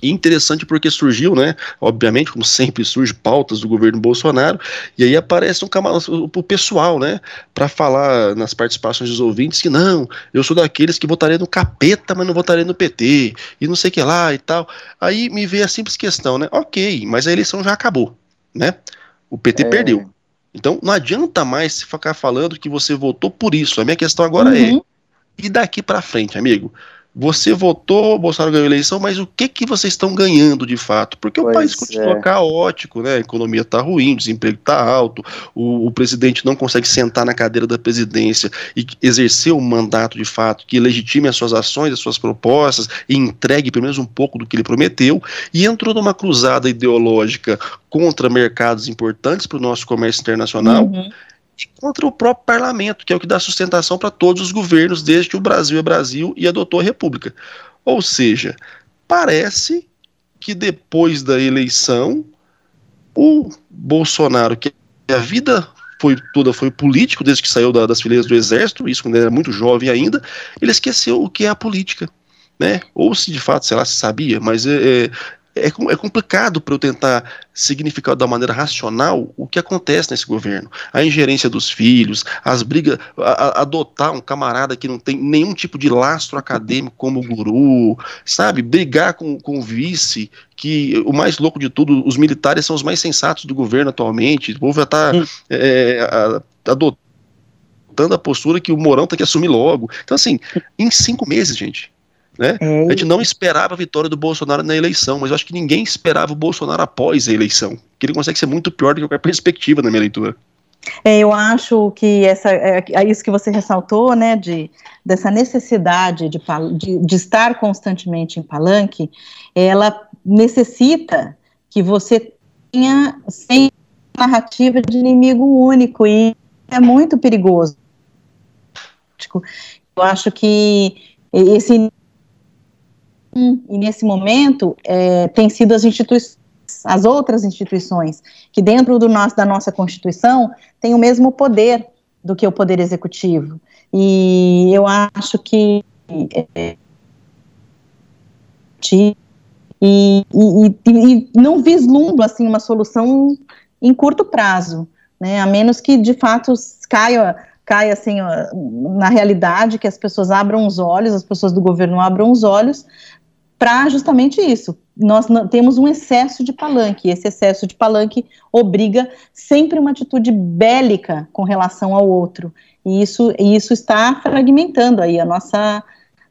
E interessante porque surgiu, né? Obviamente, como sempre surge pautas do governo Bolsonaro, e aí aparece um o pessoal, né? Para falar nas participações dos ouvintes que não, eu sou daqueles que votaria no capeta, mas não votaria no PT, e não sei o que lá e tal. Aí me veio a simples questão, né? Ok, mas a eleição já acabou né? O PT é... perdeu. Então não adianta mais ficar falando que você votou por isso. A minha questão agora é, uhum. é: e daqui para frente, amigo? Você votou, Bolsonaro ganhou a eleição, mas o que que vocês estão ganhando de fato? Porque pois o país continua é. caótico, né? A economia está ruim, o desemprego está alto, o, o, presidente não consegue sentar na cadeira da presidência e exercer um mandato de fato que legitime as suas ações, as suas propostas e entregue pelo menos um pouco do que ele prometeu, e entrou numa cruzada ideológica contra mercados importantes para o nosso comércio internacional. Uhum contra o próprio parlamento, que é o que dá sustentação para todos os governos desde que o Brasil é Brasil e adotou a República. Ou seja, parece que depois da eleição, o Bolsonaro, que a vida foi toda foi político desde que saiu da, das fileiras do exército, isso quando ele era muito jovem ainda, ele esqueceu o que é a política. Né? Ou se de fato, sei lá, se sabia, mas é, é é, é complicado para eu tentar significar da maneira racional o que acontece nesse governo. A ingerência dos filhos, as brigas, a, a, adotar um camarada que não tem nenhum tipo de lastro acadêmico como o guru, sabe? Brigar com, com o vice, que o mais louco de tudo, os militares são os mais sensatos do governo atualmente. O povo já está hum. é, adotando a postura que o Morão tem que assumir logo. Então, assim, em cinco meses, gente, né? É. A gente não esperava a vitória do Bolsonaro na eleição, mas eu acho que ninguém esperava o Bolsonaro após a eleição. Que ele consegue ser muito pior do que qualquer perspectiva na minha leitura. É, eu acho que essa, é, é isso que você ressaltou, né, de, dessa necessidade de, de, de estar constantemente em palanque, ela necessita que você tenha sem narrativa de inimigo único e é muito perigoso. Eu acho que esse e nesse momento é, tem sido as instituições, as outras instituições, que dentro do nosso, da nossa Constituição têm o mesmo poder do que o Poder Executivo. E eu acho que é, e, e, e, e, não vislumbro assim uma solução em curto prazo, né? A menos que de fato caia caia assim na realidade que as pessoas abram os olhos, as pessoas do governo abram os olhos para justamente isso. Nós temos um excesso de palanque, e esse excesso de palanque obriga sempre uma atitude bélica com relação ao outro, e isso, e isso está fragmentando aí a nossa,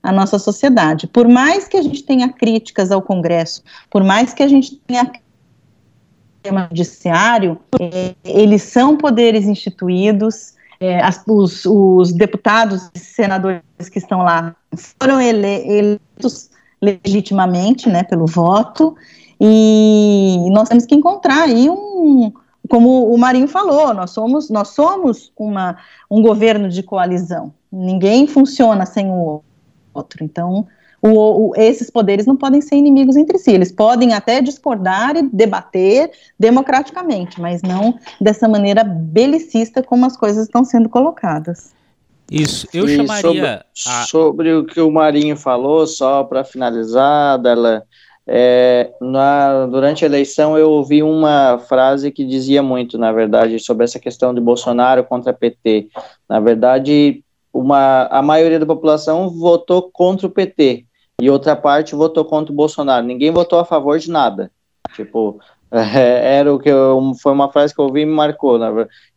a nossa sociedade. Por mais que a gente tenha críticas ao Congresso, por mais que a gente tenha sistema judiciário, é, eles são poderes instituídos, é, as, os, os, deputados e senadores que estão lá foram ele, eleitos legitimamente, né, pelo voto, e nós temos que encontrar aí um, como o Marinho falou, nós somos, nós somos uma, um governo de coalizão, ninguém funciona sem o outro, então o, o, esses poderes não podem ser inimigos entre si, eles podem até discordar e debater democraticamente, mas não dessa maneira belicista como as coisas estão sendo colocadas. Isso, eu e chamaria. Sobre, a... sobre, o que o Marinho falou, só para finalizar, dela, é, na, durante a eleição eu ouvi uma frase que dizia muito, na verdade, sobre essa questão de Bolsonaro contra PT. Na verdade, uma, a maioria da população votou contra o PT e outra parte votou contra o Bolsonaro. Ninguém votou a favor de nada. Tipo, é, era o que eu, foi uma frase que eu ouvi e me marcou, né?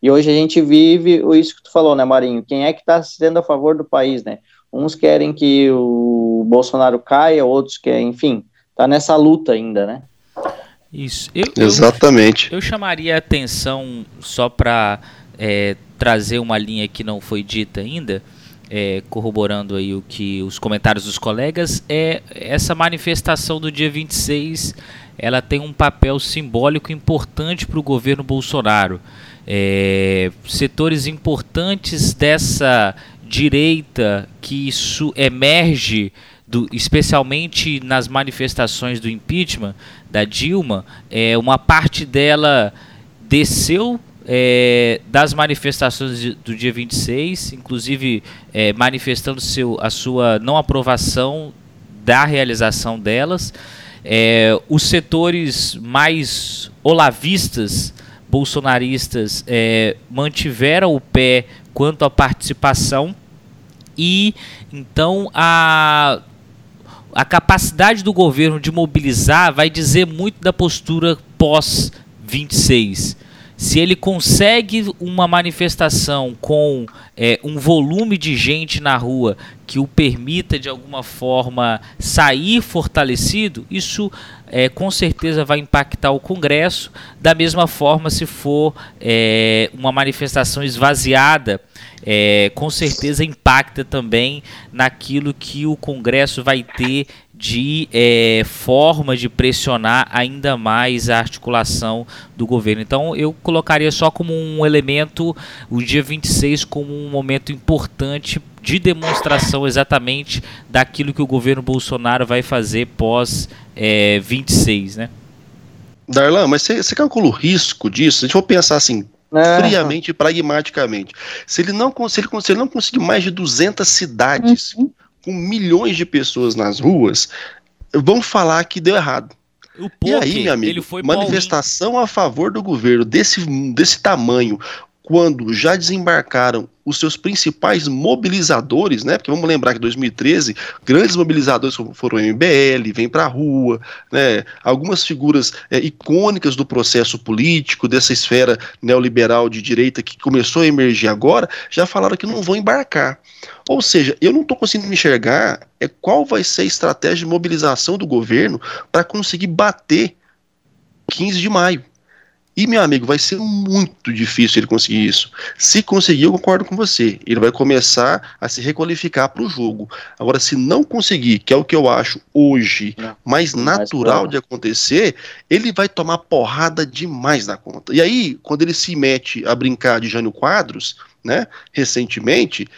E hoje a gente vive isso que tu falou, né, Marinho? Quem é que está sendo a favor do país, né? Uns querem que o Bolsonaro caia, outros querem, enfim, tá nessa luta ainda, né? Isso. Eu, Exatamente. Eu, eu chamaria a atenção só para é, trazer uma linha que não foi dita ainda. É, corroborando aí o que os comentários dos colegas, é essa manifestação do dia 26 ela tem um papel simbólico importante para o governo Bolsonaro. É, setores importantes dessa direita que isso emerge, do, especialmente nas manifestações do impeachment da Dilma, é, uma parte dela desceu é, das manifestações do dia 26, inclusive é, manifestando seu, a sua não aprovação da realização delas. É, os setores mais olavistas, bolsonaristas, é, mantiveram o pé quanto à participação e então a, a capacidade do governo de mobilizar vai dizer muito da postura pós 26. se ele consegue uma manifestação com é, um volume de gente na rua que o permita de alguma forma sair fortalecido, isso é, com certeza vai impactar o Congresso. Da mesma forma, se for é, uma manifestação esvaziada, é, com certeza impacta também naquilo que o Congresso vai ter de é, forma de pressionar ainda mais a articulação do governo. Então eu colocaria só como um elemento o dia 26 como um momento importante de demonstração exatamente daquilo que o governo Bolsonaro vai fazer pós é, 26, né? Darlan, mas você calcula o risco disso? Se a gente for pensar assim, friamente e pragmaticamente. Se ele não, se ele, se ele não conseguir mais de 200 cidades uhum com milhões de pessoas nas ruas, vão falar que deu errado. e aí, meu amigo, manifestação a favor do governo desse, desse tamanho, quando já desembarcaram os seus principais mobilizadores, né? Porque vamos lembrar que em 2013, grandes mobilizadores foram o MBL, Vem Pra Rua, né? Algumas figuras é, icônicas do processo político, dessa esfera neoliberal de direita que começou a emergir agora, já falaram que não vão embarcar. Ou seja, eu não estou conseguindo enxergar é, qual vai ser a estratégia de mobilização do governo para conseguir bater 15 de maio. E, meu amigo, vai ser muito difícil ele conseguir isso. Se conseguir, eu concordo com você. Ele vai começar a se requalificar para o jogo. Agora, se não conseguir, que é o que eu acho hoje é. mais natural mais de acontecer, ele vai tomar porrada demais na conta. E aí, quando ele se mete a brincar de Jânio Quadros, né, recentemente,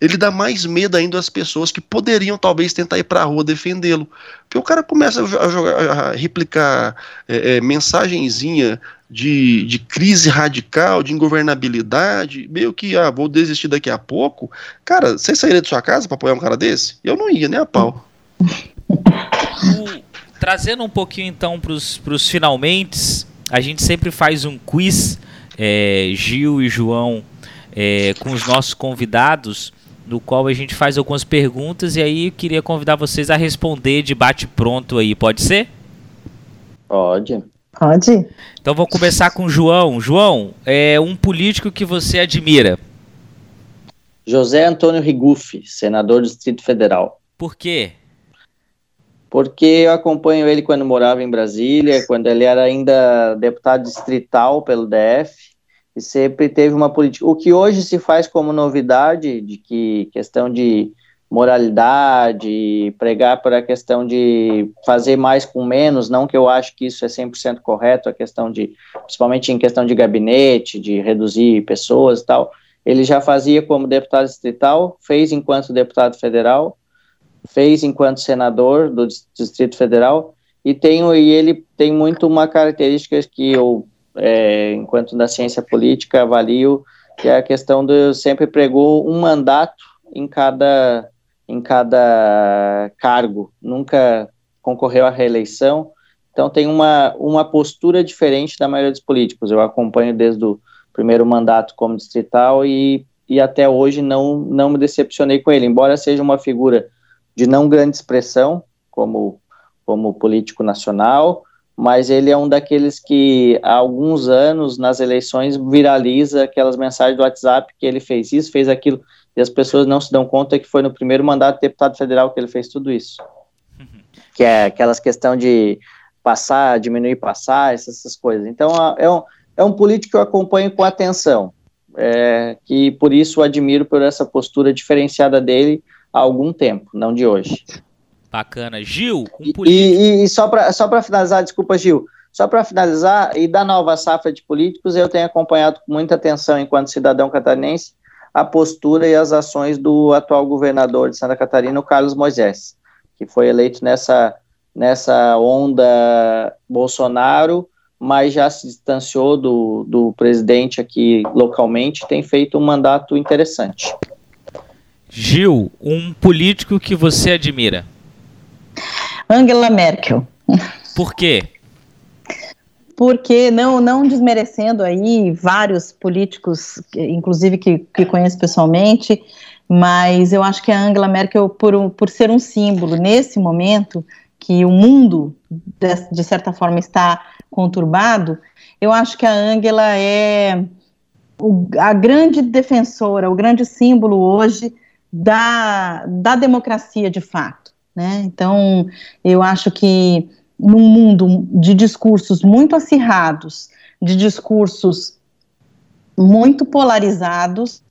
ele dá mais medo ainda às pessoas que poderiam talvez tentar ir para a rua defendê-lo. Porque o cara começa a, jogar, a replicar é, é, mensagenzinha de, de crise radical, de ingovernabilidade, meio que, ah, vou desistir daqui a pouco. Cara, você sairia de sua casa para apoiar um cara desse? Eu não ia, nem a pau. O, trazendo um pouquinho então para os finalmente, a gente sempre faz um quiz, é, Gil e João, é, com os nossos convidados no qual a gente faz algumas perguntas e aí eu queria convidar vocês a responder de bate pronto aí, pode ser? Pode. Pode. Então vou começar com o João. João, é um político que você admira? José Antônio Rigufi, senador do Distrito Federal. Por quê? Porque eu acompanho ele quando morava em Brasília, quando ele era ainda deputado distrital pelo DF, e sempre teve uma política. O que hoje se faz como novidade, de que questão de moralidade, pregar por a questão de fazer mais com menos, não que eu acho que isso é 100% correto, a questão de, principalmente em questão de gabinete, de reduzir pessoas e tal, ele já fazia como deputado distrital, fez enquanto deputado federal, fez enquanto senador do Distrito Federal, e, tem, e ele tem muito uma característica que eu é, enquanto da ciência política, avalio que é a questão de sempre pregou um mandato em cada, em cada cargo, nunca concorreu à reeleição, então tem uma, uma postura diferente da maioria dos políticos. Eu acompanho desde o primeiro mandato como distrital e, e até hoje não, não me decepcionei com ele, embora seja uma figura de não grande expressão, como, como político nacional, mas ele é um daqueles que há alguns anos nas eleições viraliza aquelas mensagens do WhatsApp que ele fez isso, fez aquilo, e as pessoas não se dão conta que foi no primeiro mandato de deputado federal que ele fez tudo isso. Uhum. Que é aquelas questão de passar, diminuir passar, essas, essas coisas. Então é um, é um político que eu acompanho com atenção, é, que por isso admiro por essa postura diferenciada dele há algum tempo, não de hoje. Bacana. Gil, um político. E, e só para só finalizar, desculpa, Gil. Só para finalizar, e da nova safra de políticos, eu tenho acompanhado com muita atenção, enquanto cidadão catarinense, a postura e as ações do atual governador de Santa Catarina, o Carlos Moisés, que foi eleito nessa, nessa onda Bolsonaro, mas já se distanciou do, do presidente aqui localmente, tem feito um mandato interessante. Gil, um político que você admira? Angela Merkel. Por quê? Porque, não, não desmerecendo aí vários políticos, inclusive que, que conheço pessoalmente, mas eu acho que a Angela Merkel, por, por ser um símbolo nesse momento, que o mundo, de, de certa forma, está conturbado, eu acho que a Ângela é o, a grande defensora, o grande símbolo hoje da, da democracia de fato. Né? Então, eu acho que num mundo de discursos muito acirrados, de discursos muito polarizados,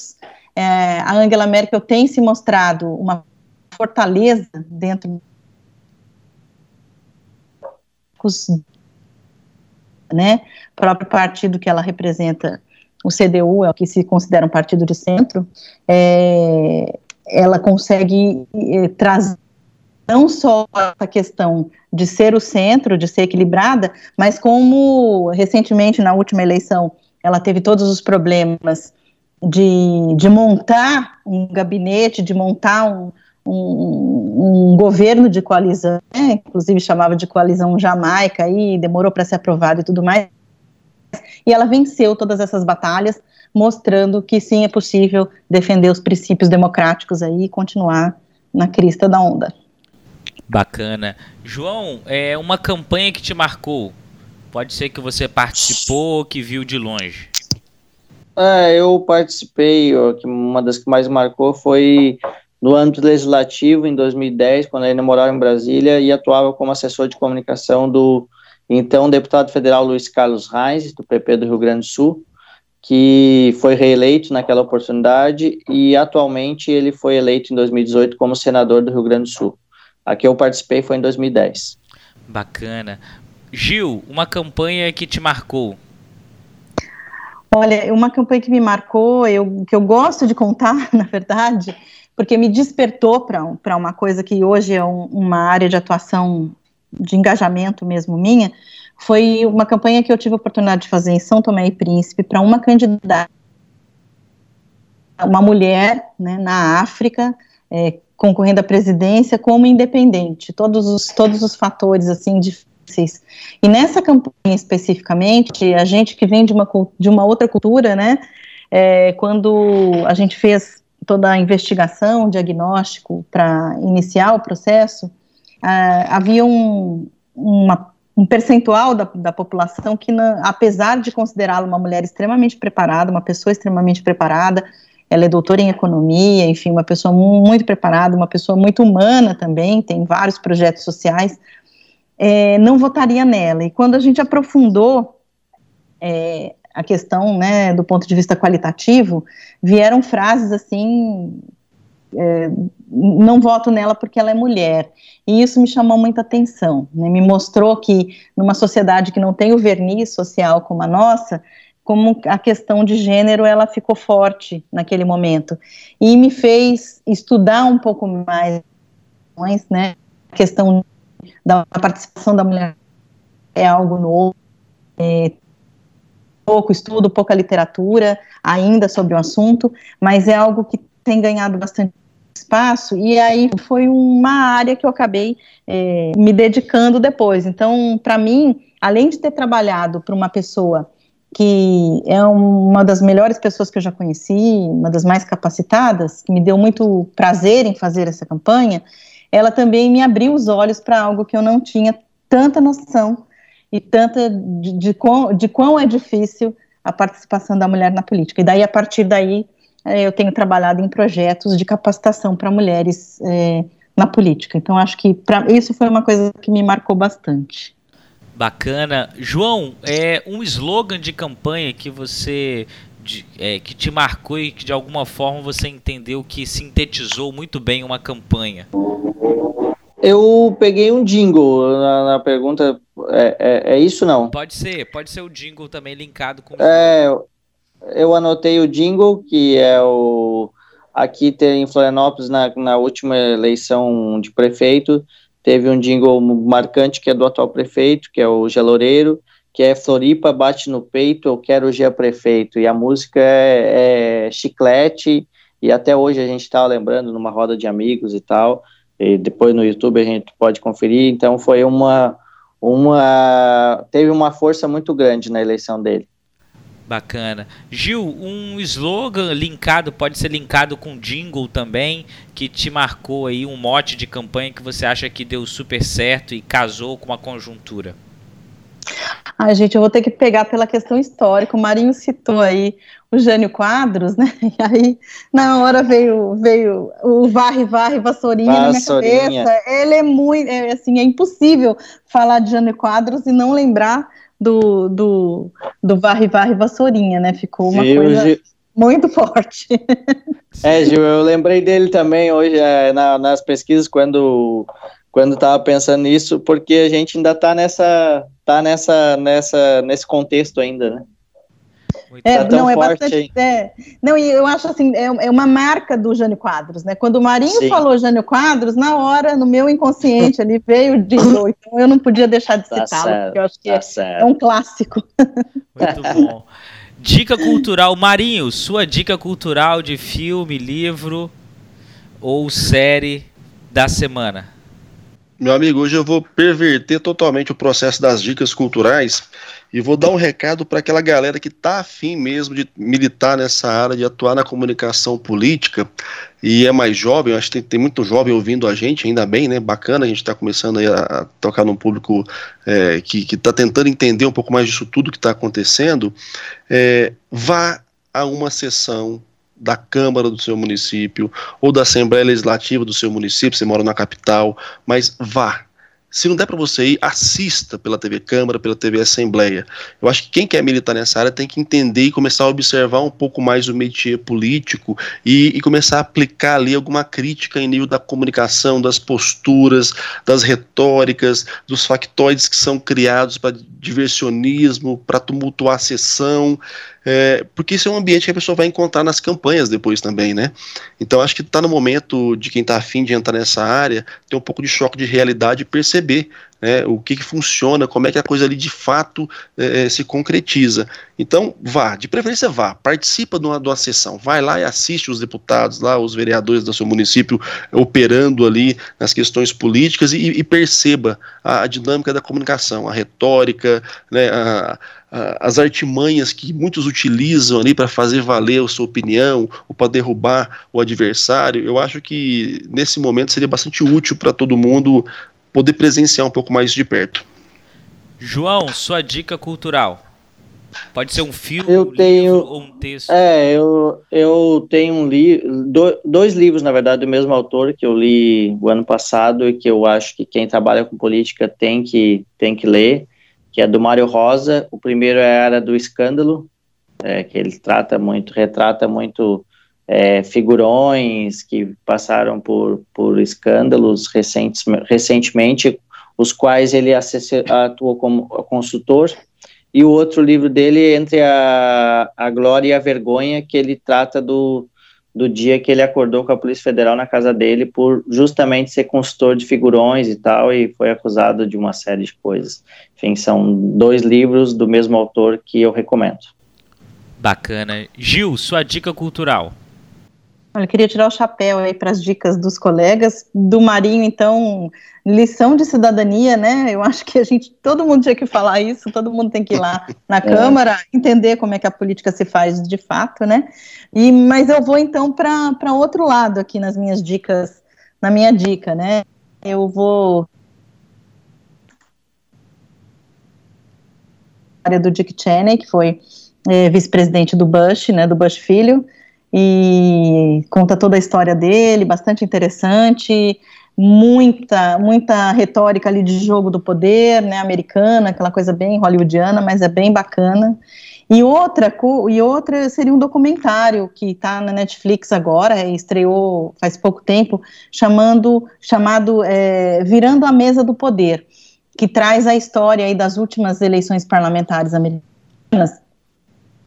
é, a Angela Merkel tem se mostrado uma fortaleza dentro dos né, próprio partido que ela representa, o CDU, é o que se considera um partido de centro, é, ela consegue é, trazer não só essa questão de ser o centro, de ser equilibrada, mas como recentemente na última eleição ela teve todos os problemas de, de montar um gabinete, de montar um, um, um governo de coalizão, né? inclusive chamava de coalizão Jamaica, e demorou para ser aprovado e tudo mais. E ela venceu todas essas batalhas, mostrando que sim é possível defender os princípios democráticos aí e continuar na crista da onda. Bacana. João, é uma campanha que te marcou. Pode ser que você participou, que viu de longe. É, eu participei, uma das que mais marcou foi no âmbito legislativo, em 2010, quando ele morava em Brasília e atuava como assessor de comunicação do então deputado federal Luiz Carlos Reis, do PP do Rio Grande do Sul, que foi reeleito naquela oportunidade e atualmente ele foi eleito em 2018 como senador do Rio Grande do Sul. A que eu participei foi em 2010. Bacana. Gil, uma campanha que te marcou? Olha, uma campanha que me marcou, eu, que eu gosto de contar, na verdade, porque me despertou para uma coisa que hoje é um, uma área de atuação, de engajamento mesmo minha, foi uma campanha que eu tive a oportunidade de fazer em São Tomé e Príncipe para uma candidata, uma mulher né, na África, é, concorrendo à presidência como independente, todos os, todos os fatores assim difíceis. E nessa campanha especificamente, a gente que vem de uma, de uma outra cultura, né, é, quando a gente fez toda a investigação, diagnóstico para iniciar o processo, havia um, uma, um percentual da, da população que, na, apesar de considerá-la uma mulher extremamente preparada, uma pessoa extremamente preparada, ela é doutora em economia, enfim, uma pessoa muito preparada, uma pessoa muito humana também, tem vários projetos sociais, é, não votaria nela. E quando a gente aprofundou é, a questão, né, do ponto de vista qualitativo, vieram frases assim, é, não voto nela porque ela é mulher. E isso me chamou muita atenção, né, me mostrou que numa sociedade que não tem o verniz social como a nossa, como a questão de gênero ela ficou forte naquele momento. E me fez estudar um pouco mais, né, a questão da participação da mulher é algo novo, é, pouco estudo, pouca literatura ainda sobre o assunto, mas é algo que tem ganhado bastante espaço. E aí foi uma área que eu acabei é, me dedicando depois. Então, para mim, além de ter trabalhado para uma pessoa que é uma das melhores pessoas que eu já conheci, uma das mais capacitadas, que me deu muito prazer em fazer essa campanha, ela também me abriu os olhos para algo que eu não tinha tanta noção e tanta de, de, quão, de quão é difícil a participação da mulher na política. E daí, a partir daí, é, eu tenho trabalhado em projetos de capacitação para mulheres é, na política. Então, acho que pra, isso foi uma coisa que me marcou bastante. Bacana. João, é um slogan de campanha que você de, é, que te marcou e que de alguma forma você entendeu que sintetizou muito bem uma campanha? Eu peguei um jingle na, na pergunta. É, é, é, isso não? Pode ser, pode ser o jingle também linkado com. É, eu anotei o jingle que é o aqui tem em Florianópolis na, na última eleição de prefeito teve um jingle marcante que é do atual prefeito, que é o Geloreiro, que é Floripa bate no peito, eu quero o Gia prefeito, e a música é, é chiclete, e até hoje a gente estava lembrando numa roda de amigos e tal, e depois no YouTube a gente pode conferir, então foi uma, uma, teve uma força muito grande na eleição dele. Bacana. Gil, um slogan linkado, pode ser linkado com jingle também, que te marcou aí um mote de campanha que você acha que deu super certo e casou com a conjuntura. Ai, gente, eu vou ter que pegar pela questão histórica. O Marinho citou aí o Jânio Quadros, né? E aí, na hora veio, veio o varre, varre, vassourinha, vassourinha. na minha cabeça. Ele é muito, é, assim, é impossível falar de Jânio Quadros e não lembrar do, do, do varre, varre, vassourinha, né? Ficou uma coisa Gil... muito forte. É, Gil, eu lembrei dele também hoje é, na, nas pesquisas, quando quando estava pensando nisso, porque a gente ainda está nessa, tá nessa, nessa, nesse contexto ainda, né? É, tá não, é bastante. É, não, e eu acho assim, é, é, uma marca do Jânio Quadros, né? Quando o Marinho Sim. falou Jânio Quadros, na hora, no meu inconsciente, ali veio de então eu não podia deixar de tá citá-lo, porque eu acho que tá é, é, um clássico. Muito bom. Dica cultural, Marinho, sua dica cultural de filme, livro ou série da semana? Meu amigo, hoje eu vou perverter totalmente o processo das dicas culturais e vou dar um recado para aquela galera que está afim mesmo de militar nessa área, de atuar na comunicação política e é mais jovem, acho que tem, tem muito jovem ouvindo a gente, ainda bem, né? Bacana, a gente está começando a, a, tocar num público é, que está tentando entender um pouco mais disso tudo que está acontecendo. É, vá a uma sessão da Câmara do seu município ou da Assembleia Legislativa do seu município, você mora na capital, mas vá, se não der para você ir, assista pela TV Câmara, pela TV Assembleia. Eu acho que quem quer militar nessa área tem que entender e começar a observar um pouco mais o métier político e, e, começar a aplicar ali alguma crítica em nível da comunicação, das posturas, das retóricas, dos factoides que são criados para diversionismo, para tumultuar a sessão. É, porque isso é um ambiente que a pessoa vai encontrar nas campanhas depois também, né? Então acho que está no momento de quem está afim de entrar nessa área ter um pouco de choque de realidade e perceber né, o que, que, funciona, como é que a coisa ali de fato é, é, se concretiza. Então, vá, de preferência vá, participa de uma, de uma sessão, vai lá e assiste os deputados lá, os vereadores do seu município operando ali nas questões políticas e, e perceba a, a, dinâmica da comunicação, a retórica, né, a, as artimanhas que muitos utilizam ali para fazer valer a sua opinião ou para derrubar o adversário, eu acho que nesse momento seria bastante útil para todo mundo poder presenciar um pouco mais de perto. João, sua dica cultural. Pode ser um filme, eu um tenho, livro ou um texto. É, eu, eu tenho um li do, dois livros, na verdade, do mesmo autor que eu li o ano passado e que eu acho que quem trabalha com política tem que, tem que ler, que é do Mário Rosa. O primeiro é a Era do Escândalo, é, que ele trata muito, retrata muito é, figurões que passaram por, por escândalos recentes, recentemente, os quais ele atuou como consultor, e o outro livro dele, Entre a, a Glória e a Vergonha, que ele trata do, do dia que ele acordou com a Polícia Federal na casa dele por justamente ser consultor de figurões e tal, e foi acusado de uma série de coisas. Enfim, são dois livros do mesmo autor que eu recomendo. Bacana. Gil, sua dica cultural. Olha, eu queria tirar o chapéu aí para as dicas dos colegas. Do Marinho, então, lição de cidadania, né? Eu acho que a gente, todo mundo tinha que falar isso, todo mundo tem que ir lá na é. Câmara, entender como é que a política se faz de fato, né? E, mas eu vou então para outro lado aqui nas minhas dicas, na minha dica, né? Eu vou área do Dick Cheney, que foi é, vice-presidente do Bush, né, do Bush filho, e conta toda a história dele, bastante interessante, muita, muita retórica ali de jogo do poder, né, americana, aquela coisa bem hollywoodiana, mas é bem bacana. E outra, e outra seria um documentário que está na Netflix agora, estreou faz pouco tempo, chamando, chamado é, Virando a Mesa do Poder, que traz a história aí das últimas eleições parlamentares americanas.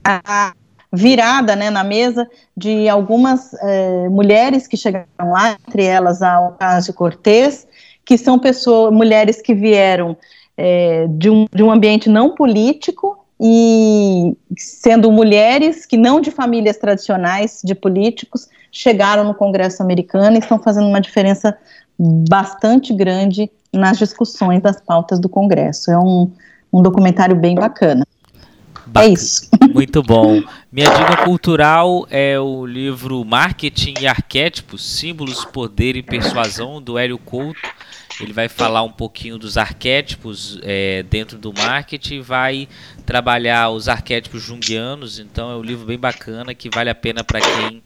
A, virada né, na mesa de algumas é, mulheres que chegaram lá, entre elas a Ocasio Cortez, que são pessoas, mulheres que vieram é, de, um, de um ambiente não político e sendo mulheres que não de famílias tradicionais de políticos chegaram no Congresso americano e estão fazendo uma diferença bastante grande nas discussões das pautas do Congresso. É um, um documentário bem bacana. Bacana. É isso. Muito bom. Minha dica cultural é o livro Marketing e Arquétipos, Símbolos, Poder e Persuasão, do Hélio Couto. Ele vai falar um pouquinho dos arquétipos é, dentro do marketing e vai trabalhar os arquétipos junguianos. Então é um livro bem bacana que vale a pena para quem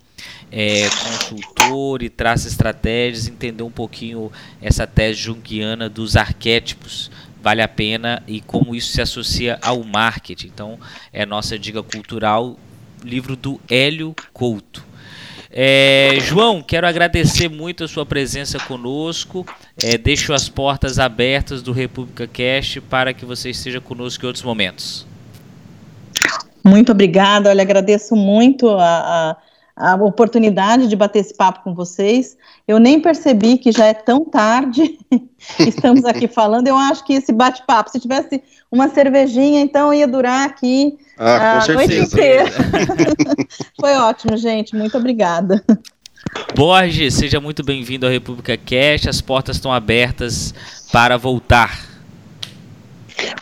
é consultor e traça estratégias, entender um pouquinho essa tese junguiana dos arquétipos vale a pena e como isso se associa ao marketing. Então, é nossa dica cultural, livro do Hélio Couto. É, João, quero agradecer muito a sua presença conosco. É, deixo as portas abertas do República Cast para que você esteja conosco em outros momentos. Muito obrigada. Olha, agradeço muito a, a a oportunidade de bater esse papo com vocês. Eu nem percebi que já é tão tarde. Estamos aqui falando. Eu acho que esse bate-papo, se tivesse uma cervejinha, então ia durar aqui ah, a noite inteira. Foi ótimo, gente. Muito obrigada. Borges, seja muito bem-vindo à República Cash. As portas estão abertas para voltar.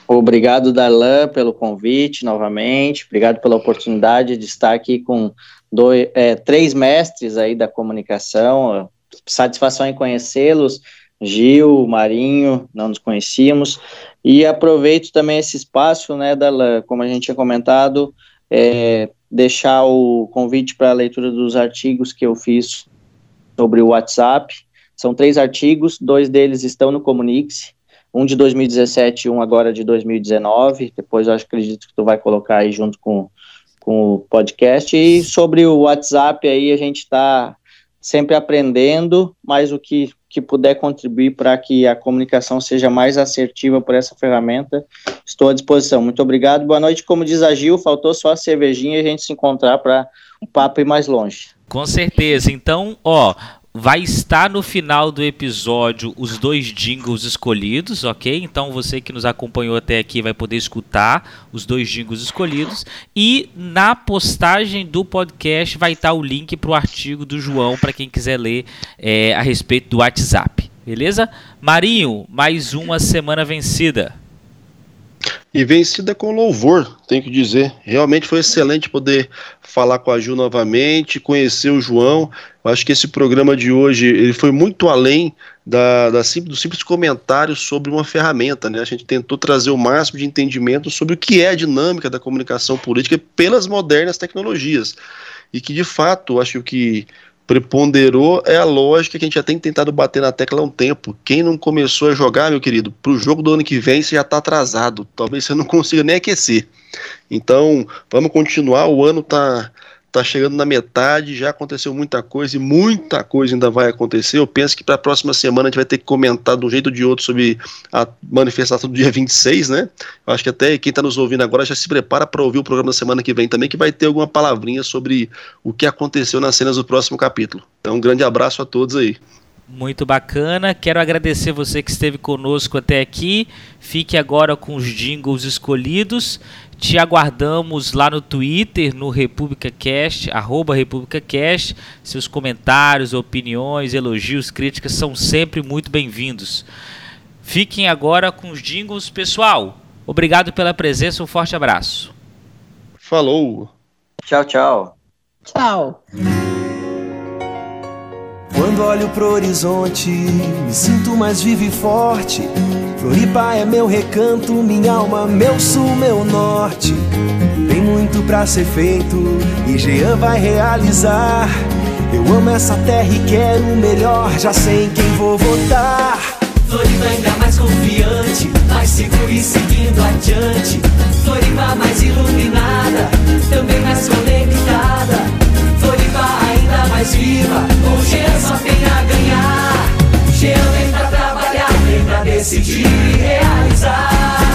Obrigado, Darlan, pelo convite novamente. Obrigado pela oportunidade de estar aqui com dois, é, três mestres aí da comunicação. Satisfação em conhecê-los. Gil, Marinho, não nos conhecíamos. E aproveito também esse espaço, né, da, como a gente tinha comentado, é, deixar o convite para a leitura dos artigos que eu fiz sobre o WhatsApp. São três artigos, dois deles estão no Comunix, um de 2017 e um agora de 2019. Depois eu acredito que tu vai colocar aí junto com com o podcast. E sobre o WhatsApp aí, a gente está sempre aprendendo, mas o que, que puder contribuir para que a comunicação seja mais assertiva por essa ferramenta, estou à disposição. Muito obrigado, boa noite. Como diz a Gil, faltou só a cervejinha e a gente se encontrar para o papo ir mais longe. Com certeza. Então, ó, vai estar no final do episódio os dois jingles escolhidos, ok? Então você que nos acompanhou até aqui vai poder escutar os dois jingles escolhidos. E na postagem do podcast vai estar o link para o artigo do João para quem quiser ler é, a respeito do WhatsApp. Beleza? Marinho, mais uma semana vencida. E vencida com louvor, tenho que dizer. Realmente foi excelente poder falar com a Ju novamente, conhecer o João. Eu acho que esse programa de hoje ele foi muito além da, da do simples comentário sobre uma ferramenta. Né? A gente tentou trazer o máximo de entendimento sobre o que é a dinâmica da comunicação política pelas modernas tecnologias. E que, de fato, acho que preponderou é a lógica que a gente já tem tentado bater na tecla há um tempo. Quem não começou a jogar, meu querido, para o jogo do ano que vem você já está atrasado. Talvez você não consiga nem aquecer. Então, vamos continuar. O ano está tá chegando na metade, já aconteceu muita coisa e muita coisa ainda vai acontecer. Eu penso que para a próxima semana a gente vai ter que comentar de um jeito ou de outro sobre a manifestação do dia 26, né? Eu acho que até quem está nos ouvindo agora já se prepara para ouvir o programa da semana que vem também, que vai ter alguma palavrinha sobre o que aconteceu nas cenas do próximo capítulo. Então, um grande abraço a todos aí. Muito bacana. Quero agradecer você que esteve conosco até aqui. Fique agora com os jingles escolhidos. Te aguardamos lá no Twitter, no República Cast, arroba República Cast. Seus comentários, opiniões, elogios, críticas são sempre muito bem-vindos. Fiquem agora com os jingles. Pessoal, obrigado pela presença, um forte abraço. Falou. Tchau, tchau. Tchau. Quando olho pro horizonte, me sinto mais vivo e forte. Floripa é meu recanto, minha alma, meu sul, meu norte. Tem muito pra ser feito e Jean vai realizar. Eu amo essa terra e quero o melhor, já sei em quem vou votar. Floripa ainda mais confiante, mais seguro e seguindo adiante. Floripa mais iluminada, também mais conectada. Floripa ainda mais viva, com Jean só tem a ganhar. Jean e realizar.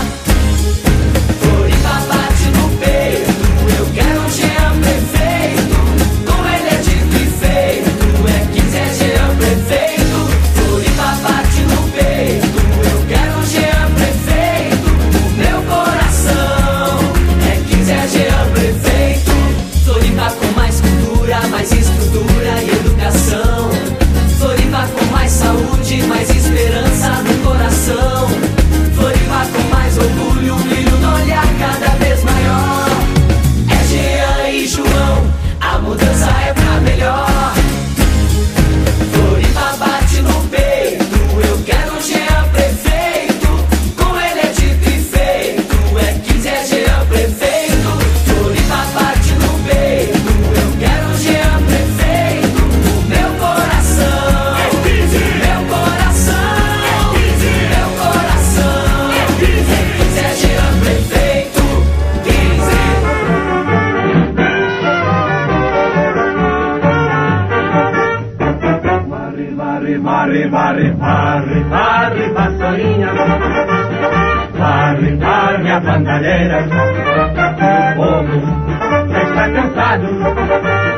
Bandalheira. O povo já está cansado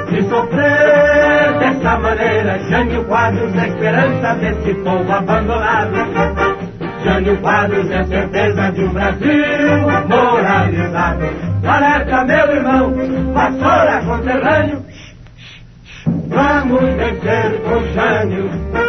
de sofrer dessa maneira. Jânio Quadros é esperança desse povo abandonado. Jânio Quadros é certeza de um Brasil moralizado. Alerta, meu irmão, vassoura conterrâneo. Vamos vencer com Jânio.